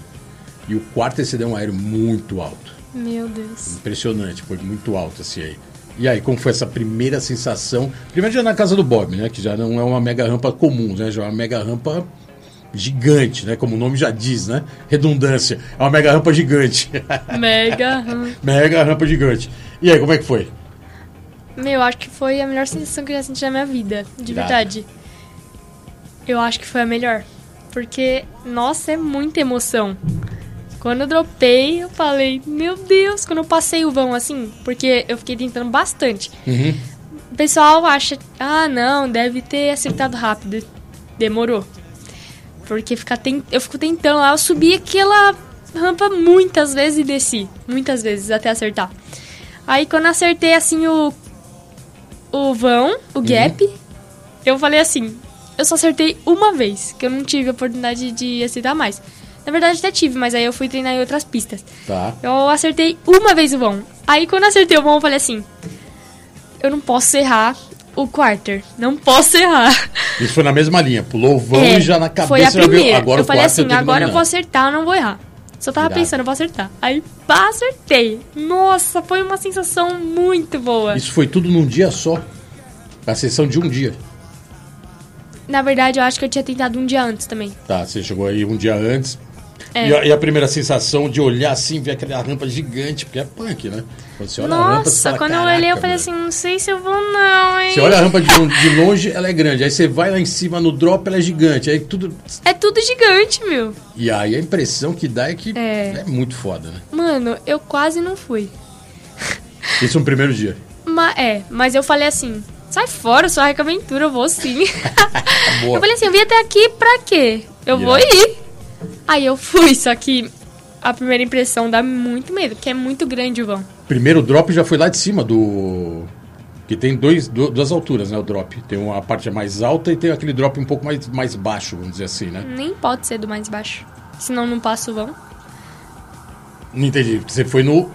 Speaker 1: E o Quarter você deu um aéreo muito alto.
Speaker 3: Meu Deus.
Speaker 1: Impressionante, foi muito alto assim aí. E aí, como foi essa primeira sensação? Primeiro já na casa do Bob, né? Que já não é uma mega rampa comum, né? Já é uma mega rampa gigante, né? Como o nome já diz, né? Redundância. É uma mega rampa gigante.
Speaker 3: Mega. hum.
Speaker 1: mega rampa gigante. E aí, como é que foi?
Speaker 3: Meu, acho que foi a melhor sensação que eu já senti na minha vida. De
Speaker 1: Irado.
Speaker 3: verdade. Eu acho que foi a melhor. Porque, nossa, é muita emoção. Quando eu dropei, eu falei, meu Deus, quando eu passei o vão assim, porque eu fiquei tentando bastante.
Speaker 1: Uhum.
Speaker 3: O pessoal acha, ah, não, deve ter acertado rápido. Demorou. Porque ficar ten... eu fico tentando lá, eu subi aquela rampa muitas vezes e desci. Muitas vezes até acertar. Aí quando acertei assim o. O vão, o gap, eu falei assim, eu só acertei uma vez, que eu não tive a oportunidade de acertar mais. Na verdade até tive, mas aí eu fui treinar em outras pistas.
Speaker 1: Tá.
Speaker 3: Eu acertei uma vez o vão. Aí quando eu acertei o vão, eu falei assim: Eu não posso errar O quarter. Não posso errar.
Speaker 1: Isso foi na mesma linha. Pulou o vão
Speaker 3: É,
Speaker 1: e já na cabeça
Speaker 3: Foi a primeira.
Speaker 1: Agora
Speaker 3: eu falei assim,
Speaker 1: que
Speaker 3: agora eu vou acertar, eu não vou errar. Só tava
Speaker 1: Irado.
Speaker 3: pensando, eu vou acertar. Aí, pá, acertei. Nossa, foi uma sensação muito boa.
Speaker 1: Isso foi tudo num dia só. A sessão de um dia.
Speaker 3: Na verdade, eu acho que eu tinha tentado um dia antes também.
Speaker 1: Tá, você chegou aí um dia antes.
Speaker 3: É.
Speaker 1: E, a, e a primeira sensação de olhar assim, ver aquela rampa gigante, porque é punk, né? Quando você olha a rampa, você
Speaker 3: Nossa,
Speaker 1: fala,
Speaker 3: quando eu olhei, eu
Speaker 1: "Caraca,
Speaker 3: falei
Speaker 1: meu."
Speaker 3: assim, não sei se eu vou não, hein?
Speaker 1: Você olha a rampa de, de longe, ela é grande. Aí você vai lá em cima no drop, ela é gigante. Aí tudo.
Speaker 3: É tudo gigante, meu.
Speaker 1: E aí a impressão que dá é que
Speaker 3: É.
Speaker 1: é, muito foda, né?
Speaker 3: Mano, eu quase não fui.
Speaker 1: Isso no primeiro dia.
Speaker 3: Ma é, mas eu falei assim, sai fora, sua rica aventura, eu vou sim. Eu falei assim, eu vim até aqui pra quê? Eu vou
Speaker 1: Irado.
Speaker 3: ir. Aí eu fui, só que a primeira impressão dá muito medo, porque é muito grande o vão.
Speaker 1: Primeiro drop já foi lá de cima do. Que tem dois, du- duas alturas, né? O drop. Tem uma parte mais alta e tem aquele drop um pouco mais, mais baixo, vamos dizer assim, né?
Speaker 3: Nem pode ser do mais baixo. Senão não passa o vão.
Speaker 1: Não entendi. Você foi no.
Speaker 3: Calma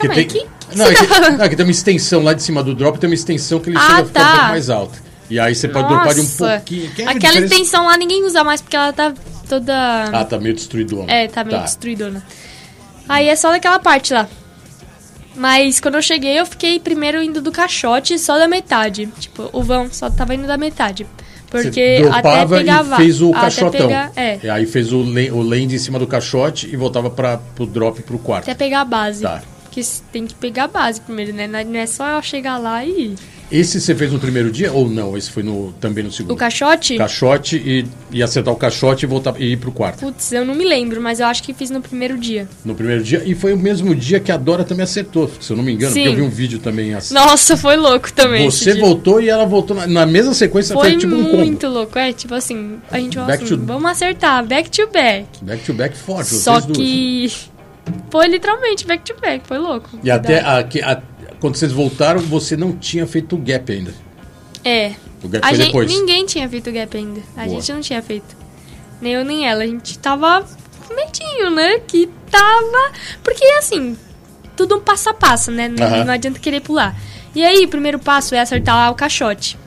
Speaker 1: que
Speaker 3: aí,
Speaker 1: tem...
Speaker 3: que- que
Speaker 1: Não,
Speaker 3: você
Speaker 1: é que,
Speaker 3: tá-
Speaker 1: não, é que tem uma extensão lá de cima do drop, tem uma extensão que ele
Speaker 3: Ah,
Speaker 1: chega a ficar um
Speaker 3: tá.
Speaker 1: pouco mais alta. E aí você pode dropar de um
Speaker 3: Nossa,
Speaker 1: pouquinho. É
Speaker 3: Aquela extensão lá ninguém usa mais porque ela tá toda.
Speaker 1: Ah, tá meio destruidona.
Speaker 3: É, tá meio destruidona. Aí é só daquela parte lá. Mas quando eu cheguei, eu fiquei primeiro indo do caixote só da metade. Tipo, o vão só tava indo da metade. Porque até pegar
Speaker 1: e fez o caixotão.
Speaker 3: pegar, é,
Speaker 1: E aí fez o, o land em cima do caixote e voltava para pro drop pro quarto.
Speaker 3: até pegar a base.
Speaker 1: Tá.
Speaker 3: Porque tem que pegar a base primeiro, né? Não é só eu chegar lá e.
Speaker 1: Esse você fez no primeiro dia ou não? Esse foi no, também no segundo?
Speaker 3: O caixote?
Speaker 1: Caixote e, e acertar o caixote e voltar e ir pro quarto.
Speaker 3: Putz, eu não me lembro, mas eu acho que fiz no primeiro dia.
Speaker 1: No primeiro dia. E foi o mesmo dia que a Dora também acertou, se eu não me engano,
Speaker 3: Sim.
Speaker 1: porque eu vi um vídeo também assim.
Speaker 3: Nossa, foi louco também.
Speaker 1: Você voltou e ela voltou na, na mesma sequência, foi,
Speaker 3: Foi
Speaker 1: tipo um combo.
Speaker 3: muito louco. É, tipo assim, a gente
Speaker 1: Back
Speaker 3: assim,
Speaker 1: to-
Speaker 3: vamos acertar, back to back.
Speaker 1: Back to back forte,
Speaker 3: Só
Speaker 1: vocês duas.
Speaker 3: que foi literalmente back to back, foi louco.
Speaker 1: E até
Speaker 3: Verdade.
Speaker 1: a, que- a- quando vocês voltaram, você não tinha feito o gap ainda.
Speaker 3: É.
Speaker 1: O gap
Speaker 3: A
Speaker 1: foi
Speaker 3: gente,
Speaker 1: depois.
Speaker 3: ninguém tinha feito gap ainda. A
Speaker 1: Boa.
Speaker 3: gente não tinha feito. Nem eu nem ela. A gente tava com medinho, né? Que tava. Porque assim, tudo um passo a passo, né? Não, não adianta querer pular. E aí, o primeiro passo é acertar o caixote.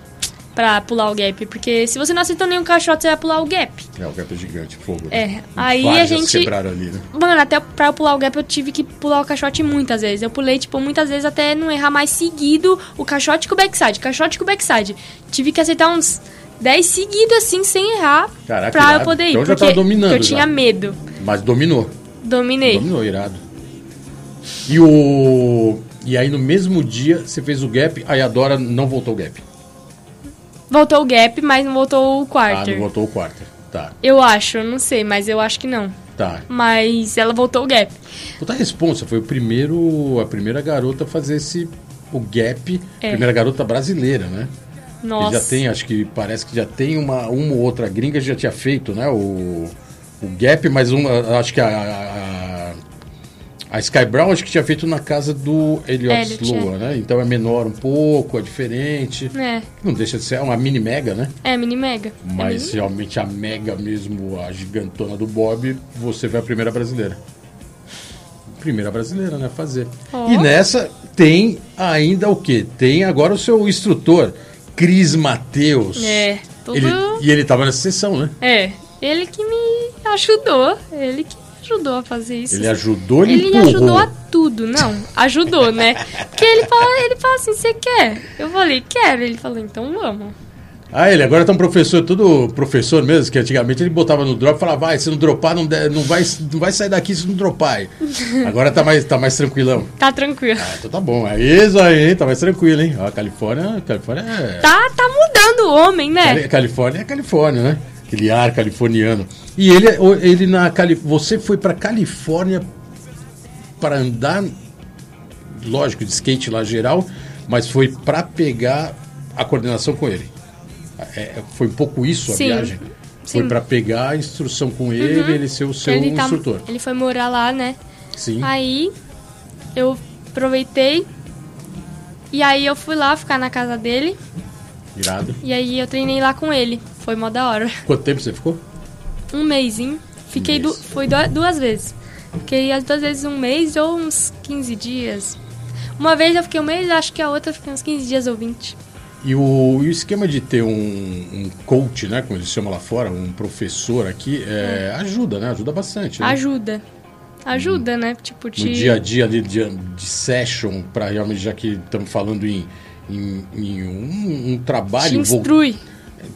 Speaker 3: Pra pular o gap. Porque se você não acertou nenhum caixote, você vai pular o gap.
Speaker 1: É, o gap é gigante, fogo.
Speaker 3: É,
Speaker 1: né?
Speaker 3: aí a gente-
Speaker 1: ali, né?
Speaker 3: Mano, até pra eu pular o gap eu tive que pular o caixote muitas vezes. Eu pulei, tipo, muitas vezes até não errar mais seguido o caixote com o backside, caixote com o backside. Tive que acertar uns 10 seguidos assim, sem errar,
Speaker 1: Caraca,
Speaker 3: pra eu
Speaker 1: irado.
Speaker 3: poder ir.
Speaker 1: Então já
Speaker 3: porque
Speaker 1: tava dominando
Speaker 3: eu tinha
Speaker 1: já.
Speaker 3: medo.
Speaker 1: Mas dominou.
Speaker 3: Dominei.
Speaker 1: Dominou, irado. E o. E aí no mesmo dia você fez o gap, aí a Dora não voltou o gap.
Speaker 3: Voltou o gap, mas não voltou o
Speaker 1: Ah,
Speaker 3: quarter.
Speaker 1: não voltou o quarto. Tá,
Speaker 3: Eu acho, não sei, mas eu acho que não.
Speaker 1: tá.
Speaker 3: Mas ela voltou o gap.
Speaker 1: Puta responsa, foi o primeiro. A primeira garota a fazer esse. O gap.
Speaker 3: É.
Speaker 1: Primeira garota brasileira, né?
Speaker 3: Nossa.
Speaker 1: já tem, acho que parece que já tem uma, uma ou outra gringa já tinha feito, né? O, o Gap, mas uma, acho que a, a, a Sky Brown acho que tinha feito na casa do Elliot
Speaker 3: Elliot,
Speaker 1: Lua, né? Então é menor um pouco, é diferente.
Speaker 3: É,
Speaker 1: Não deixa de ser uma mini mega, né?
Speaker 3: é mini mega. É
Speaker 1: Mas
Speaker 3: mini-
Speaker 1: realmente a mega mesmo, a gigantona do Bob, você foi a primeira brasileira. Primeira brasileira, né? a Fazer.
Speaker 3: Ó.
Speaker 1: E nessa tem ainda o quê? Tem agora o seu instrutor, Cris Mateus.
Speaker 3: É, tudo.
Speaker 1: Ele, e ele tava nessa sessão, né?
Speaker 3: É, ele que me ajudou. Ele que ajudou a fazer isso.
Speaker 1: Ele ajudou, ele,
Speaker 3: Ele
Speaker 1: empurrou.
Speaker 3: ajudou a tudo, não, ajudou, né? Porque ele fala, ele fala assim, você quer? Eu falei, quero. Ele falou, então vamos.
Speaker 1: Ah, ele agora tá um professor, tudo professor mesmo, que antigamente ele botava no drop e falava, vai, se não dropar, não, der- não, vai, não vai sair daqui se não dropar. aí." Agora tá mais, tá mais tranquilão.
Speaker 3: Tá tranquilo.
Speaker 1: Ah, então tá bom. É isso aí? Tá mais tranquilo, hein? Ó, a Califórnia, Califórnia é...
Speaker 3: Tá, tá mudando o homem, né?
Speaker 1: Cali- Califórnia é Califórnia, né? Aquele ar californiano. E ele, ele na Cali... você foi pra Califórnia para andar, lógico, de skate lá geral, mas foi pra pegar a coordenação com ele. É, foi um pouco isso a
Speaker 3: Sim,
Speaker 1: viagem. Foi
Speaker 3: sim.
Speaker 1: pra pegar a instrução com ele, ele ser o seu
Speaker 3: ele, tá-
Speaker 1: instrutor.
Speaker 3: ele foi morar lá, né?
Speaker 1: Sim.
Speaker 3: Aí eu aproveitei. E aí eu fui lá ficar na casa dele.
Speaker 1: Irado.
Speaker 3: E aí eu treinei lá com ele. Foi mó da hora.
Speaker 1: Quanto tempo você ficou?
Speaker 3: Um mêsinho. Fiquei
Speaker 1: mês.
Speaker 3: du foi du- duas vezes. Fiquei as duas vezes um mês ou uns 15 dias. Uma vez eu fiquei um mês, acho que a outra eu fiquei uns 15 dias ou 20.
Speaker 1: E o, e o esquema de ter um, um coach, né, como eles chamam lá fora, um professor aqui, é, ajuda, né? Ajuda bastante. Né?
Speaker 3: Ajuda. Ajuda, né? Tipo, te...
Speaker 1: No dia a dia de, de, de session, para realmente, já que estamos falando em, em, em um, um, trabalho...
Speaker 3: Te instrui.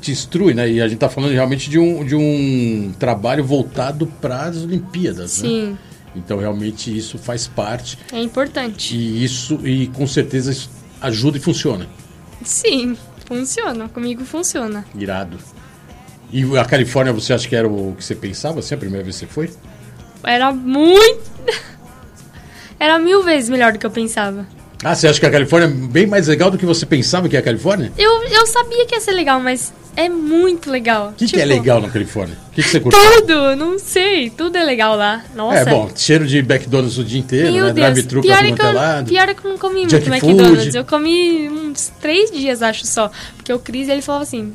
Speaker 1: Te instrui, né? E a gente está falando realmente de um, de um trabalho voltado para as Olimpíadas, né?
Speaker 3: Sim.
Speaker 1: Então, realmente, isso faz parte.
Speaker 3: É importante.
Speaker 1: E isso, e com certeza, isso ajuda e funciona.
Speaker 3: Sim, funciona. Comigo funciona.
Speaker 1: Irado. E a Califórnia, você acha que era o que você pensava, assim, a primeira vez que você foi?
Speaker 3: Era muito. Era mil vezes melhor do que eu pensava.
Speaker 1: Ah, você acha que a Califórnia é bem mais legal do que você pensava que é a Califórnia?
Speaker 3: Eu, eu sabia que ia ser legal, mas é muito legal.
Speaker 1: O que, que é
Speaker 3: Tipo,
Speaker 1: legal na Califórnia? O que, que você curtiu?
Speaker 3: Tudo, não sei. Tudo é legal lá. Nossa.
Speaker 1: É, bom, cheiro de McDonald's o dia inteiro,
Speaker 3: Meu
Speaker 1: né? Drive-thru pra
Speaker 3: pior
Speaker 1: todo
Speaker 3: é,
Speaker 1: quanto
Speaker 3: que eu,
Speaker 1: lado.
Speaker 3: pior é que eu não comi
Speaker 1: Junk
Speaker 3: muito
Speaker 1: food.
Speaker 3: McDonald's. Eu comi uns três dias, acho só. Porque o Cris, ele falava assim,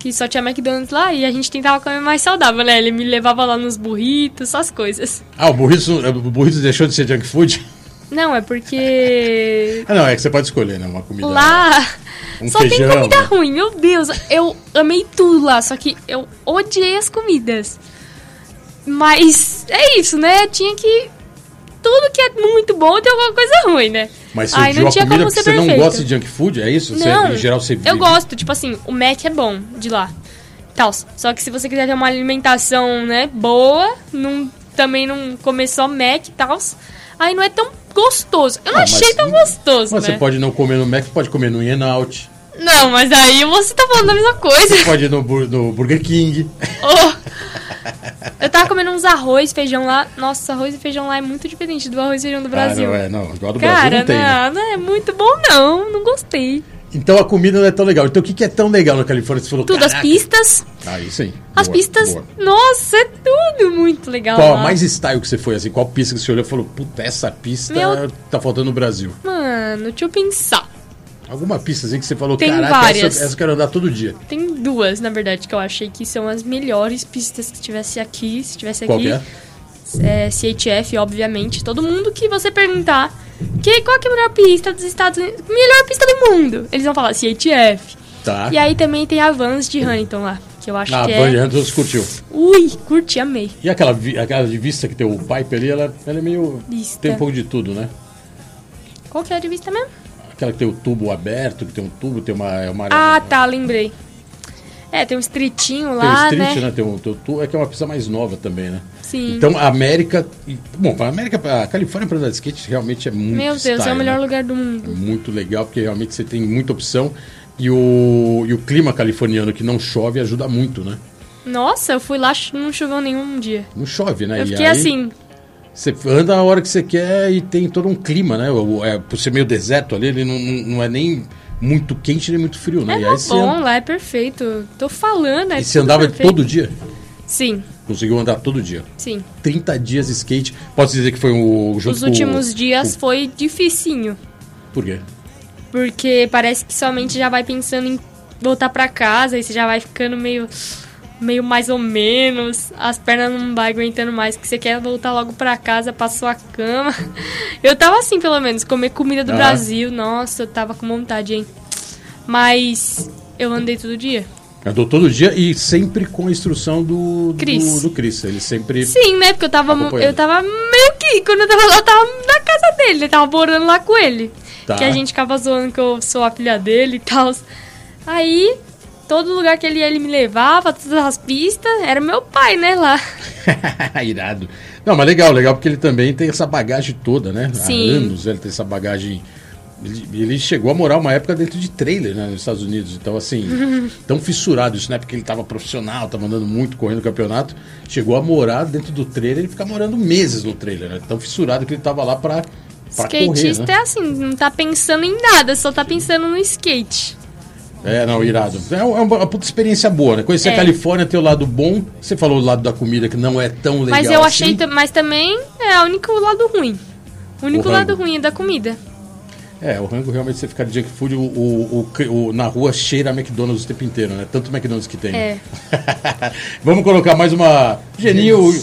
Speaker 3: que só tinha McDonald's lá e a gente tentava comer mais saudável, né? Ele me levava lá nos burritos, essas coisas.
Speaker 1: Ah, o burrito, o burrito deixou de ser junk food?
Speaker 3: Não, é porque
Speaker 1: Ah, não, é que você pode escolher, né? Uma comida.
Speaker 3: lá
Speaker 1: Um
Speaker 3: só
Speaker 1: feijão,
Speaker 3: tem comida
Speaker 1: né?
Speaker 3: ruim. Meu Deus, eu amei tudo lá, só que eu odiei as comidas. Mas é isso, né? Tinha que... Tudo que é muito bom tem alguma coisa ruim, né?
Speaker 1: Mas você
Speaker 3: Ai, não tinha
Speaker 1: comida
Speaker 3: como ser
Speaker 1: você não gosta de junk food? É isso? Você-
Speaker 3: Não,
Speaker 1: em geral você
Speaker 3: eu
Speaker 1: vive-
Speaker 3: gosto, tipo assim, o Mac é bom de lá. Tal. Só que se você quiser ter uma alimentação, né, boa, não, também não comer só Mac e tal, aí não é tão gostoso. Eu não
Speaker 1: Ah,
Speaker 3: achei
Speaker 1: mas-
Speaker 3: tão gostoso,
Speaker 1: Mas
Speaker 3: né?
Speaker 1: você pode não comer no Mac, pode comer no In-N-Out,
Speaker 3: Não, mas aí você tá falando a mesma coisa.
Speaker 1: pode ir no, no Burger King.
Speaker 3: Oh. Eu tava comendo uns arroz, feijão lá. Nossa, arroz e feijão lá é muito diferente do arroz e feijão do Brasil.
Speaker 1: Ah, não, é, não. Igual do
Speaker 3: Cara,
Speaker 1: Brasil não tem. né?
Speaker 3: não, não é muito bom não, não gostei.
Speaker 1: Então a comida não é tão legal. Então o que, que é tão legal na Califórnia? Você falou,
Speaker 3: Tudo, as
Speaker 1: "Caraca."
Speaker 3: pistas,
Speaker 1: Ah, isso aí.
Speaker 3: as
Speaker 1: Boa,
Speaker 3: pistas,
Speaker 1: boa.
Speaker 3: nossa, é tudo muito legal
Speaker 1: Qual
Speaker 3: lá.
Speaker 1: mais style que você foi? Assim, qual pista que você olhou e falou, puta, essa pista
Speaker 3: Meu-
Speaker 1: tá faltando no Brasil?
Speaker 3: Mano, deixa eu pensar.
Speaker 1: Alguma pista assim que você falou,
Speaker 3: Tem
Speaker 1: caraca,
Speaker 3: várias.
Speaker 1: essa, essa eu quero andar todo dia.
Speaker 3: Tem duas, na verdade, que eu achei que são as melhores pistas que tivesse aqui. Se tivesse
Speaker 1: Qual
Speaker 3: aqui.
Speaker 1: que é?
Speaker 3: É, CHF, obviamente. Todo mundo que você perguntar que, qual que é a melhor pista dos Estados Unidos, melhor pista do mundo, eles vão falar CHF.
Speaker 1: Tá.
Speaker 3: E aí também tem a Vans de Huntington lá, que eu acho
Speaker 1: Ah,
Speaker 3: que
Speaker 1: Band
Speaker 3: é...
Speaker 1: Hunters curtiu.
Speaker 3: Ui, curti, amei.
Speaker 1: E aquela, vi- aquela de vista que tem o pipe ali, ela, ela é meio.
Speaker 3: Vista.
Speaker 1: Tem um pouco de tudo, né?
Speaker 3: Qual que é a de vista mesmo?
Speaker 1: Aquela que tem o tubo aberto, que tem um tubo, tem uma. é uma
Speaker 3: Ah, tá, lembrei. É, tem um streetinho
Speaker 1: Tem o
Speaker 3: lá,
Speaker 1: street,
Speaker 3: né?
Speaker 1: né? Tem o, tem tubo, é que é uma pista mais nova também, né?
Speaker 3: Sim.
Speaker 1: Então a América. Bom, a América, a Califórnia para andar de skate realmente é muito
Speaker 3: Meu Deus, é
Speaker 1: style,
Speaker 3: o melhor
Speaker 1: né?
Speaker 3: lugar do
Speaker 1: É
Speaker 3: mundo.
Speaker 1: muito legal, porque realmente você tem muita opção. E o, e o clima californiano que não chove ajuda muito, né?
Speaker 3: Nossa, eu fui lá, não choveu nenhum dia.
Speaker 1: Não chove, né?
Speaker 3: Eu
Speaker 1: E
Speaker 3: fiquei
Speaker 1: aí
Speaker 3: assim,
Speaker 1: Você anda a hora que você quer e tem todo um clima, né? É, por ser meio deserto ali, ele não, não é nem muito quente nem muito frio, né?
Speaker 3: é
Speaker 1: e aí você,
Speaker 3: bom,
Speaker 1: an-
Speaker 3: lá é perfeito. Tô falando, é
Speaker 1: e você andava
Speaker 3: perfeito.
Speaker 1: todo dia.
Speaker 3: Sim,
Speaker 1: Conseguiu andar todo dia.
Speaker 3: sim.
Speaker 1: 30 dias de skate. Posso dizer que foi o junto
Speaker 3: Os últimos
Speaker 1: o-
Speaker 3: dias
Speaker 1: o-
Speaker 3: foi dificinho.
Speaker 1: Por quê?
Speaker 3: Porque parece que somente já vai pensando em voltar pra casa e você já vai ficando meio meio mais ou menos, as pernas não vai aguentando mais, que você quer voltar logo pra casa, pra sua cama. Eu tava assim, pelo menos, comer comida do
Speaker 1: Ah.
Speaker 3: Brasil. Nossa, eu tava com vontade, hein. Mas eu andei todo dia.
Speaker 1: Andou todo dia e sempre com a instrução do
Speaker 3: Cris.
Speaker 1: Do, do Chris. Ele sempre.
Speaker 3: Sim, né? Porque eu tava eu tava meio que quando eu tava lá, eu tava na casa dele, eu tava morando lá com ele.
Speaker 1: Tá.
Speaker 3: Que a gente ficava zoando que eu sou a filha dele e tal. Aí, todo lugar que ele ia, ele me levava, todas as pistas, era meu pai, né, lá.
Speaker 1: Irado. Não, mas legal, legal, porque ele também tem essa bagagem toda, né?
Speaker 3: Sim.
Speaker 1: Há anos ele tem essa bagagem. Ele, ele chegou a morar uma época dentro de trailer, né, nos Estados Unidos. Então, assim, tão fissurado isso, né? Porque ele tava profissional, tava andando muito, correndo campeonato. Chegou a morar dentro do trailer e ficar morando meses no trailer, né? Tão fissurado que ele tava lá pra, pra correr,
Speaker 3: Skatista
Speaker 1: né?
Speaker 3: é assim, não tá pensando em nada, só tá pensando no skate.
Speaker 1: É, não, irado. É uma, é uma puta experiência boa, né? Conhecer a
Speaker 3: É.
Speaker 1: Califórnia, ter o lado bom. Você falou o lado da comida que não é tão legal
Speaker 3: mas eu achei,
Speaker 1: assim.
Speaker 3: mas também é o único lado ruim. O único lado ruim é da comida.
Speaker 1: É, o rango realmente você ficar de junk food, o, o- o- o- na rua cheira a McDonald's o tempo inteiro, né? Tanto McDonald's que tem.
Speaker 3: É.
Speaker 1: Vamos colocar mais uma. Geninho.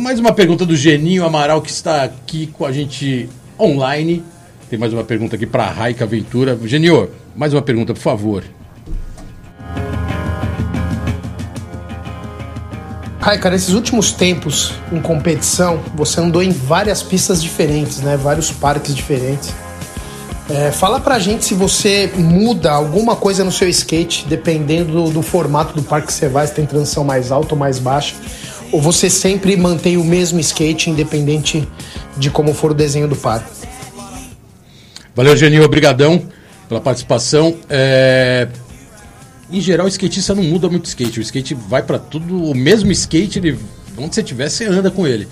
Speaker 1: Mais uma pergunta do Geninho Amaral que está aqui com a gente online. Tem mais uma pergunta aqui para Raika Ventura. Genior, mais uma pergunta, por favor.
Speaker 2: Raika, nesses últimos tempos em competição, você andou em várias pistas diferentes, né? Vários parques diferentes. É, fala pra gente se você muda alguma coisa no seu skate, dependendo do, do formato do parque que você vai, se tem transição mais alta ou mais baixa, ou você sempre mantém o mesmo skate, independente de como for o desenho do parque.
Speaker 1: Valeu, Geninho, obrigadão pela participação. É... Em geral, o skatista não muda muito skate. O skate vai para tudo, o mesmo skate, ele... onde você estiver, você anda com ele.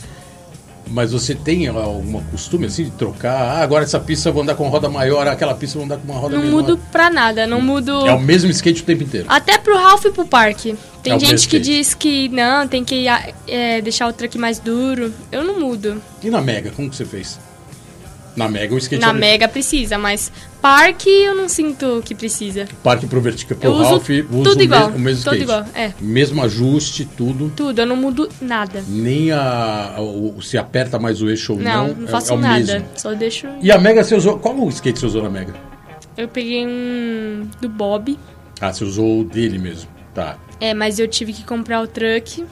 Speaker 1: Mas você tem algum costume assim de trocar? Ah, agora essa pista eu vou andar com roda maior, aquela pista eu vou andar com uma roda
Speaker 3: não
Speaker 1: menor.
Speaker 3: mudo pra nada, não mudo.
Speaker 1: É o mesmo skate o tempo inteiro.
Speaker 3: Até pro Ralph e pro parque. Tem
Speaker 1: É
Speaker 3: gente que diz que não, tem que é, deixar o truck mais duro. Eu não mudo.
Speaker 1: E na Mega, como que você fez? Na Mega o skate
Speaker 3: Na Mega precisa, mas parque eu não sinto que precisa.
Speaker 1: Parque pro vertical, pro
Speaker 3: Eu uso
Speaker 1: Ralph, usa
Speaker 3: tudo
Speaker 1: o,
Speaker 3: igual,
Speaker 1: o mesmo
Speaker 3: tudo
Speaker 1: skate.
Speaker 3: igual, é.
Speaker 1: Mesmo ajuste, tudo.
Speaker 3: Tudo, eu não mudo nada.
Speaker 1: Nem a, o, se aperta mais o eixo ou
Speaker 3: Não,
Speaker 1: não.
Speaker 3: não,
Speaker 1: é-
Speaker 3: faço
Speaker 1: é, o
Speaker 3: nada.
Speaker 1: mesmo.
Speaker 3: Só deixo.
Speaker 1: E a Mega você usou. Qual o skate você usou na Mega?
Speaker 3: Eu peguei um do Bob.
Speaker 1: Ah, você usou o dele mesmo. Tá.
Speaker 3: É, mas eu tive que comprar o truck.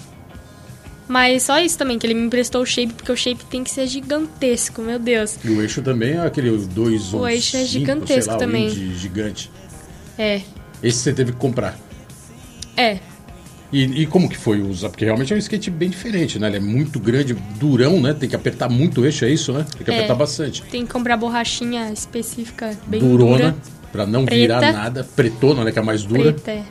Speaker 3: Mas só isso também, que ele me emprestou o shape, porque o shape tem que ser gigantesco, meu Deus.
Speaker 1: E o eixo também é aquele 2
Speaker 3: O eixo é gigantesco também.
Speaker 1: gigante.
Speaker 3: É,
Speaker 1: Esse você teve que comprar.
Speaker 3: é.
Speaker 1: E, e como que foi usar? Porque realmente é um skate bem diferente, né? Ele é muito grande, durão, né? Tem que apertar muito o eixo, é isso, né? Tem que
Speaker 3: É.
Speaker 1: apertar bastante.
Speaker 3: Tem que comprar borrachinha específica, bem
Speaker 1: Durona,
Speaker 3: dura.
Speaker 1: pra não
Speaker 3: Preta.
Speaker 1: virar nada. Pretona, né? Que é a mais dura.
Speaker 3: Preta, é.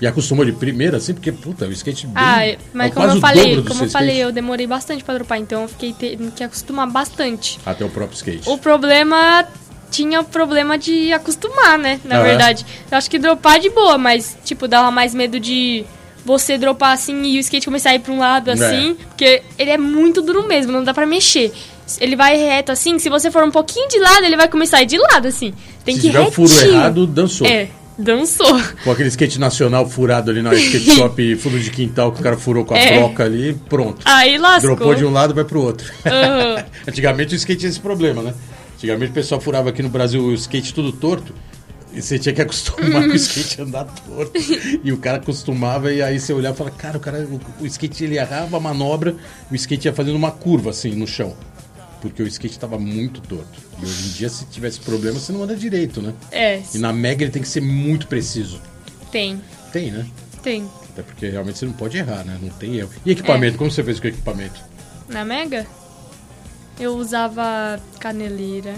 Speaker 1: E acostumou de primeira, assim, porque, puta, o skate bem,
Speaker 3: Ah,
Speaker 1: é
Speaker 3: mas como
Speaker 1: quase
Speaker 3: eu falei, como eu falei, eu demorei bastante pra dropar, então eu fiquei tendo que acostumar bastante.
Speaker 1: Até o próprio skate.
Speaker 3: O problema tinha o problema de acostumar, né? Na
Speaker 1: Ah, é?
Speaker 3: verdade. Eu acho que dropar de boa, mas, tipo, dava mais medo de você dropar assim e o skate começar a ir pra um lado
Speaker 1: É.
Speaker 3: assim. Porque ele é muito duro mesmo, não dá pra mexer. Ele vai reto assim, se você for um pouquinho de lado, ele vai começar a ir de lado, assim. Tem
Speaker 1: Se
Speaker 3: que
Speaker 1: tiver o furo
Speaker 3: retinho.
Speaker 1: errado, dançou.
Speaker 3: É, dançou.
Speaker 1: Com aquele skate nacional furado ali na skate shop, fundo de quintal, que o cara furou com a
Speaker 3: É.
Speaker 1: broca ali, pronto.
Speaker 3: Aí lascou.
Speaker 1: Dropou de um lado, vai pro outro.
Speaker 3: Aham.
Speaker 1: Antigamente o skate tinha esse problema, né? Antigamente o pessoal furava aqui no Brasil o skate tudo torto. E você tinha que acostumar com o skate andar torto. E o cara acostumava, e aí você olhava e falava, cara, o cara, o, o skate ele errava a manobra, o skate ia fazendo uma curva assim no chão. Porque o skate estava muito torto. E hoje em dia, se tivesse problema, você não anda direito, né?
Speaker 3: É,
Speaker 1: E na Mega ele tem que ser muito preciso.
Speaker 3: tem,
Speaker 1: Tem, né?
Speaker 3: tem.
Speaker 1: Até porque realmente você não pode errar, né? Não tem erro. E equipamento?
Speaker 3: É.
Speaker 1: Como você fez com o equipamento?
Speaker 3: Na Mega, eu usava caneleira,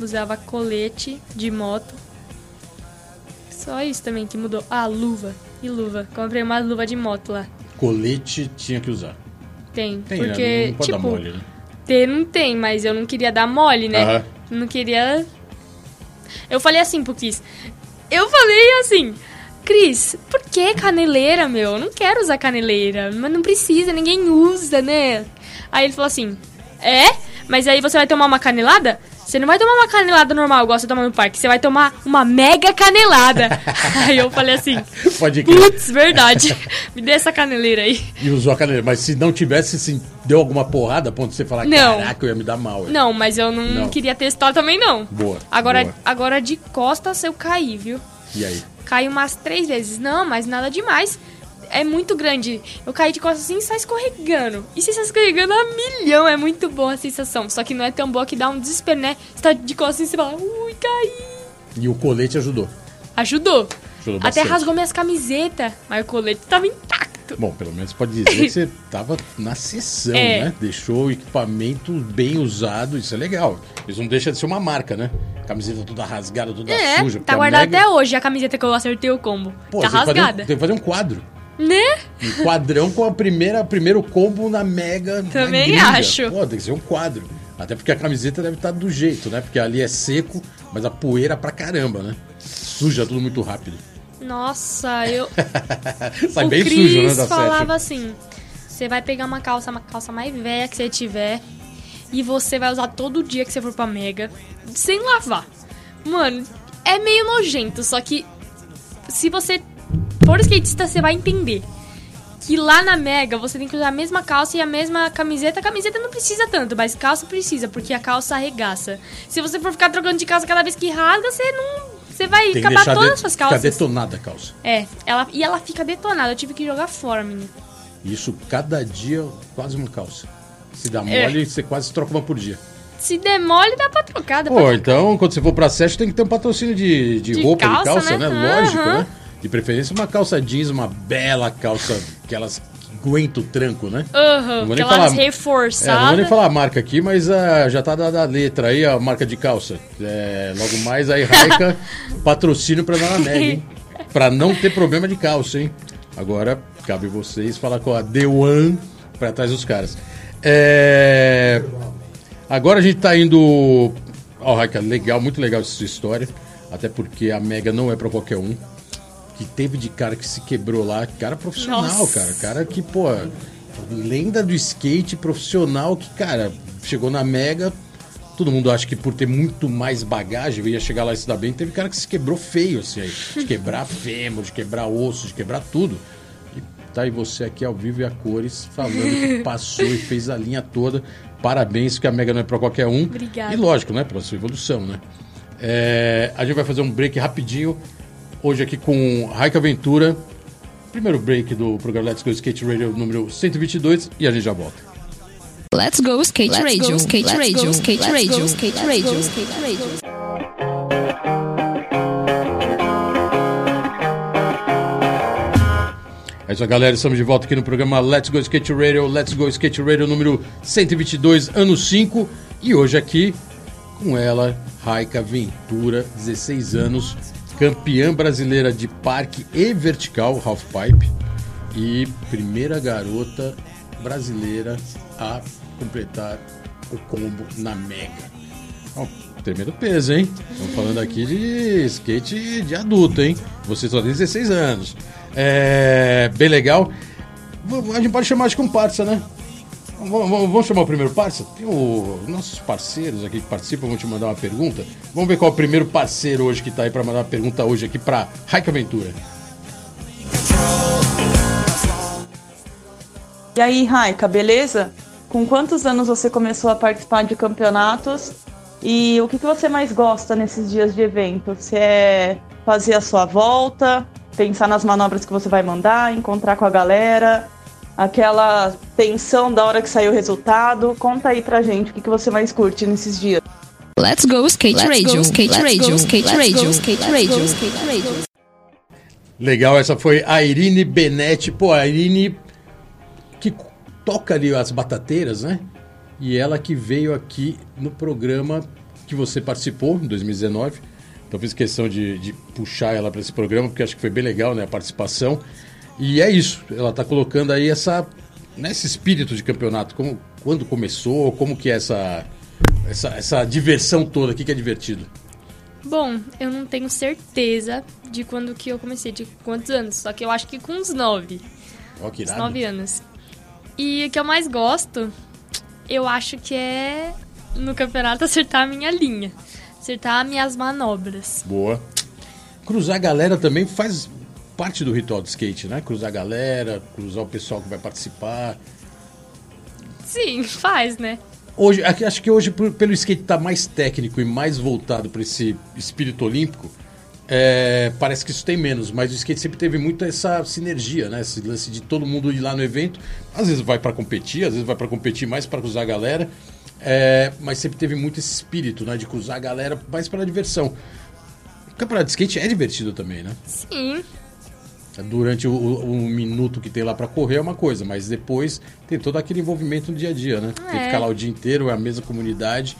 Speaker 3: usava colete de moto. Só isso também que mudou. Ah, luva. E luva. Comprei uma luva de moto lá.
Speaker 1: Colete tinha que usar.
Speaker 3: Tem.
Speaker 1: Tem,
Speaker 3: porque,
Speaker 1: né? Não pode
Speaker 3: tipo,
Speaker 1: dar mole, né?
Speaker 3: Ter não tem, mas eu não queria dar mole, né?
Speaker 1: Aham.
Speaker 3: Não queria. Eu falei assim pro Cris. Eu falei assim. Cris, por que caneleira, meu? Eu não quero usar caneleira. Mas não precisa, ninguém usa, né? Aí ele falou assim: É? Mas aí você vai tomar uma canelada? Você não vai tomar uma canelada normal, igual você toma no parque. Você vai tomar uma mega canelada. aí eu falei assim:
Speaker 1: Pode crer.
Speaker 3: Putz, verdade. Me dê essa caneleira aí.
Speaker 1: E usou a caneleira. Mas se não tivesse, se deu alguma porrada a ponto de você falar,
Speaker 3: Não.
Speaker 1: caraca, eu ia me dar mal. hein?"
Speaker 3: Não, mas eu não,
Speaker 1: Não.
Speaker 3: queria testar também, não.
Speaker 1: Boa.
Speaker 3: Agora,
Speaker 1: boa.
Speaker 3: agora de costas eu caí, viu?
Speaker 1: E aí?
Speaker 3: Caí umas três vezes. Não, mas nada demais. É muito grande. Eu caí de costas assim e sai escorregando. E se sai escorregando a milhão, é muito boa a sensação. Só que não é tão boa que dá um desespero, né? Você tá de costas assim e você fala, ui, caí.
Speaker 1: E o colete ajudou.
Speaker 3: Ajudou.
Speaker 1: Ajudou
Speaker 3: Até rasgou minhas camisetas, mas o colete tava intacto.
Speaker 1: Bom, pelo menos pode dizer que você tava na sessão,
Speaker 3: É.
Speaker 1: né? Deixou o equipamento bem usado, isso é legal. Isso não deixa de ser uma marca, né? Camiseta toda rasgada, toda
Speaker 3: É,
Speaker 1: suja.
Speaker 3: tá guardada
Speaker 1: Mega-
Speaker 3: até hoje a camiseta que eu acertei o combo.
Speaker 1: Pô,
Speaker 3: tá
Speaker 1: tem que um-
Speaker 3: rasgada.
Speaker 1: tem que fazer um quadro.
Speaker 3: Né?
Speaker 1: Um quadrão com a primeira primeiro combo na Mega. na
Speaker 3: Também
Speaker 1: gringa.
Speaker 3: acho.
Speaker 1: Pô, tem que ser um quadro. Até porque a camiseta deve estar do jeito, né? Porque ali é seco, mas a poeira pra caramba, né? Suja tudo muito rápido.
Speaker 3: Nossa, eu.
Speaker 1: Sai
Speaker 3: o
Speaker 1: bem
Speaker 3: Cris
Speaker 1: sujo, né? Da
Speaker 3: falava
Speaker 1: session.
Speaker 3: assim: você vai pegar uma calça, uma calça mais velha que você tiver, e você vai usar todo dia que você for pra Mega, sem lavar. Mano, é meio nojento, só que se você for skatista, você vai entender. que lá na Mega você tem que usar a mesma calça e a mesma camiseta. A camiseta não precisa tanto, mas calça precisa, porque a calça arregaça. Se você for ficar trocando de calça cada vez que rasga, você não. Você vai
Speaker 1: Tem
Speaker 3: acabar todas
Speaker 1: de-
Speaker 3: as suas calças.
Speaker 1: detonada a calça.
Speaker 3: É, ela, e ela fica detonada. Eu tive que jogar fora, menino.
Speaker 1: Isso cada dia, quase uma calça. Se dá
Speaker 3: É.
Speaker 1: mole, você quase troca uma por dia.
Speaker 3: Se demole, dá pra trocar. Dá
Speaker 1: Pô,
Speaker 3: pra...
Speaker 1: então, quando você for pra sete, tem que ter um patrocínio de, de,
Speaker 3: De
Speaker 1: roupa, de
Speaker 3: calça,
Speaker 1: calça, né?
Speaker 3: né?
Speaker 1: Lógico, né? De preferência, uma calça jeans, uma bela calça, aquelas que aguenta o tranco, né?
Speaker 3: Aham,
Speaker 1: Não vou nem
Speaker 3: aquelas
Speaker 1: falar-
Speaker 3: reforçadas.
Speaker 1: É, não vou nem falar a marca aqui, mas ah, já tá dada a letra aí, a marca de calça. É, logo mais aí, Raika, patrocínio pra Dona Meg, hein? Pra não ter problema de calça, hein? Agora, cabe vocês falar com a The One pra trás dos caras. É... Agora a gente tá indo. Ó, Raika, legal, muito legal essa história. Até porque a Mega não é pra qualquer um. Que teve de cara que se quebrou lá. Cara profissional,
Speaker 3: Nossa.
Speaker 1: cara. Cara que, pô, lenda do skate profissional que, cara, chegou na Mega. Todo mundo acha que por ter muito mais bagagem ia chegar lá e se dar bem. Teve cara que se quebrou feio, assim, aí. De quebrar fêmur, de quebrar osso, de quebrar tudo. E tá aí você aqui ao vivo e a cores falando que passou e fez a linha toda. Parabéns, que a Mega não é pra qualquer um.
Speaker 3: Obrigada.
Speaker 1: E lógico, né? Pela sua evolução, né? É, a gente vai fazer um break rapidinho. Hoje aqui com Raika Ventura. Primeiro break do programa Let's Go Skate Radio número 122 e a gente já volta.
Speaker 4: Let's go skate
Speaker 5: Let's
Speaker 4: radio,
Speaker 5: go,
Speaker 4: skate
Speaker 5: let's
Speaker 4: radio,
Speaker 5: go,
Speaker 4: skate
Speaker 5: let's
Speaker 4: radio,
Speaker 5: go,
Speaker 4: skate
Speaker 5: let's
Speaker 4: radio,
Speaker 5: go,
Speaker 4: skate radio.
Speaker 1: É isso aí, galera. Estamos de volta aqui no programa Let's Go Skate Radio. Let's Go Skate Radio número 122, ano 5. E hoje aqui com ela, Raika Ventura, 16 anos, campeã brasileira de parque e vertical, halfpipe. E primeira garota brasileira a completar o combo na Mega. Ó, tremendo peso, hein? Estamos falando aqui de skate de adulto, hein? Você só tem 16 anos. É. Bem legal. A gente pode chamar de comparsa, né? Vamos, vamos- chamar o primeiro parça? Tem o, nossos parceiros aqui que participam, vão te mandar uma pergunta. Vamos ver qual é o primeiro parceiro hoje que tá aí para mandar uma pergunta hoje aqui para Raika Aventura.
Speaker 6: E aí, Raika, beleza? Com quantos anos você começou a participar de campeonatos? E o que, que você mais gosta nesses dias de evento? Se é fazer a sua volta, pensar nas manobras que você vai mandar, encontrar com a galera, aquela tensão da hora que saiu o resultado? Conta aí pra gente o que, que você mais curte nesses dias.
Speaker 4: Let's go skate
Speaker 5: Let's
Speaker 4: radio,
Speaker 5: go,
Speaker 4: skate
Speaker 5: let's
Speaker 4: radio,
Speaker 5: go,
Speaker 4: skate
Speaker 5: let's
Speaker 4: radio,
Speaker 5: go,
Speaker 4: skate
Speaker 5: let's
Speaker 4: radio,
Speaker 5: go,
Speaker 4: skate radio.
Speaker 1: Legal, essa foi a Irine Benetti. Pô, a Irine que toca ali as batateiras, né? E ela que veio aqui no programa que você participou em 2019. Então fiz questão de, de puxar ela para esse programa, porque acho que foi bem legal, né? A participação. E é isso, ela tá colocando aí essa, né, esse espírito de campeonato. Como, quando começou, como que é essa, essa, essa diversão toda, o que, que é divertido?
Speaker 3: Bom, eu não tenho certeza de quando que eu comecei, de quantos anos. Só que eu acho que com uns nove.
Speaker 1: Ó, que
Speaker 3: Uns nove anos. E o que eu mais gosto, eu acho que é no campeonato acertar a minha linha. Acertar minhas manobras.
Speaker 1: Boa. Cruzar a galera também faz parte do ritual do skate, né? Cruzar a galera, cruzar o pessoal que vai participar.
Speaker 3: Sim, faz, né?
Speaker 1: Hoje, acho que hoje, pelo skate estar mais técnico e mais voltado para esse espírito olímpico, é, parece que isso tem menos, mas o skate sempre teve muito essa sinergia, né? Esse lance de todo mundo ir lá no evento. Às vezes vai para competir, às vezes vai para competir mais para cruzar a galera, é, mas sempre teve muito esse espírito, né? De cruzar a galera mais pela diversão. O campeonato de skate é divertido também, né?
Speaker 3: Sim.
Speaker 1: Durante o, o- o minuto que tem lá pra correr é uma coisa, mas depois tem todo aquele envolvimento no dia a dia, né? Tem que
Speaker 3: É.
Speaker 1: ficar lá o dia inteiro, é a mesma comunidade.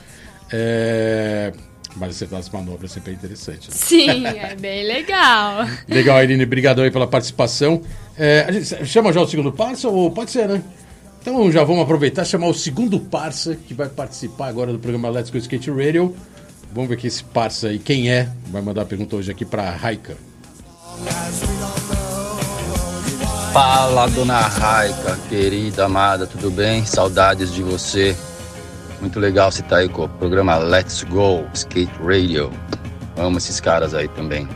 Speaker 1: É... Mas acertar as manobras sempre é interessante. né?
Speaker 3: Sim, é bem legal.
Speaker 1: Legal, Irine, obrigadão aí pela participação. É, a gente chama já o segundo parça ou pode ser, né? Então já vamos aproveitar e chamar o segundo parça que vai participar agora do programa Let's Go Skate Radio. Vamos ver que esse parça aí, quem é, vai mandar a pergunta hoje aqui pra Raika.
Speaker 7: Fala, dona Raica, querida, amada, tudo bem? Saudades de você. Muito legal você estar aí com o programa Let's Go Skate Radio. Amo esses caras aí também.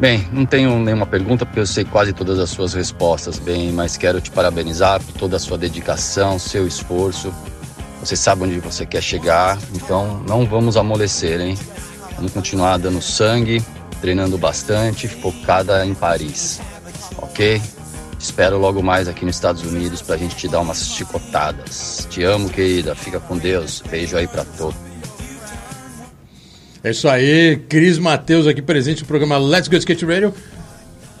Speaker 7: Bem, não tenho nenhuma pergunta porque eu sei quase todas as suas respostas, bem, mas quero te parabenizar por toda a sua dedicação, seu esforço. Você sabe onde você quer chegar, então não vamos amolecer, hein? Vamos continuar dando sangue, treinando bastante, focada em Paris, ok? Espero logo mais aqui nos Estados Unidos pra gente te dar umas chicotadas. Te amo, querida. Fica com Deus. Beijo aí pra todos.
Speaker 1: É isso aí, Cris Matheus aqui presente no programa Let's Go Skate Radio.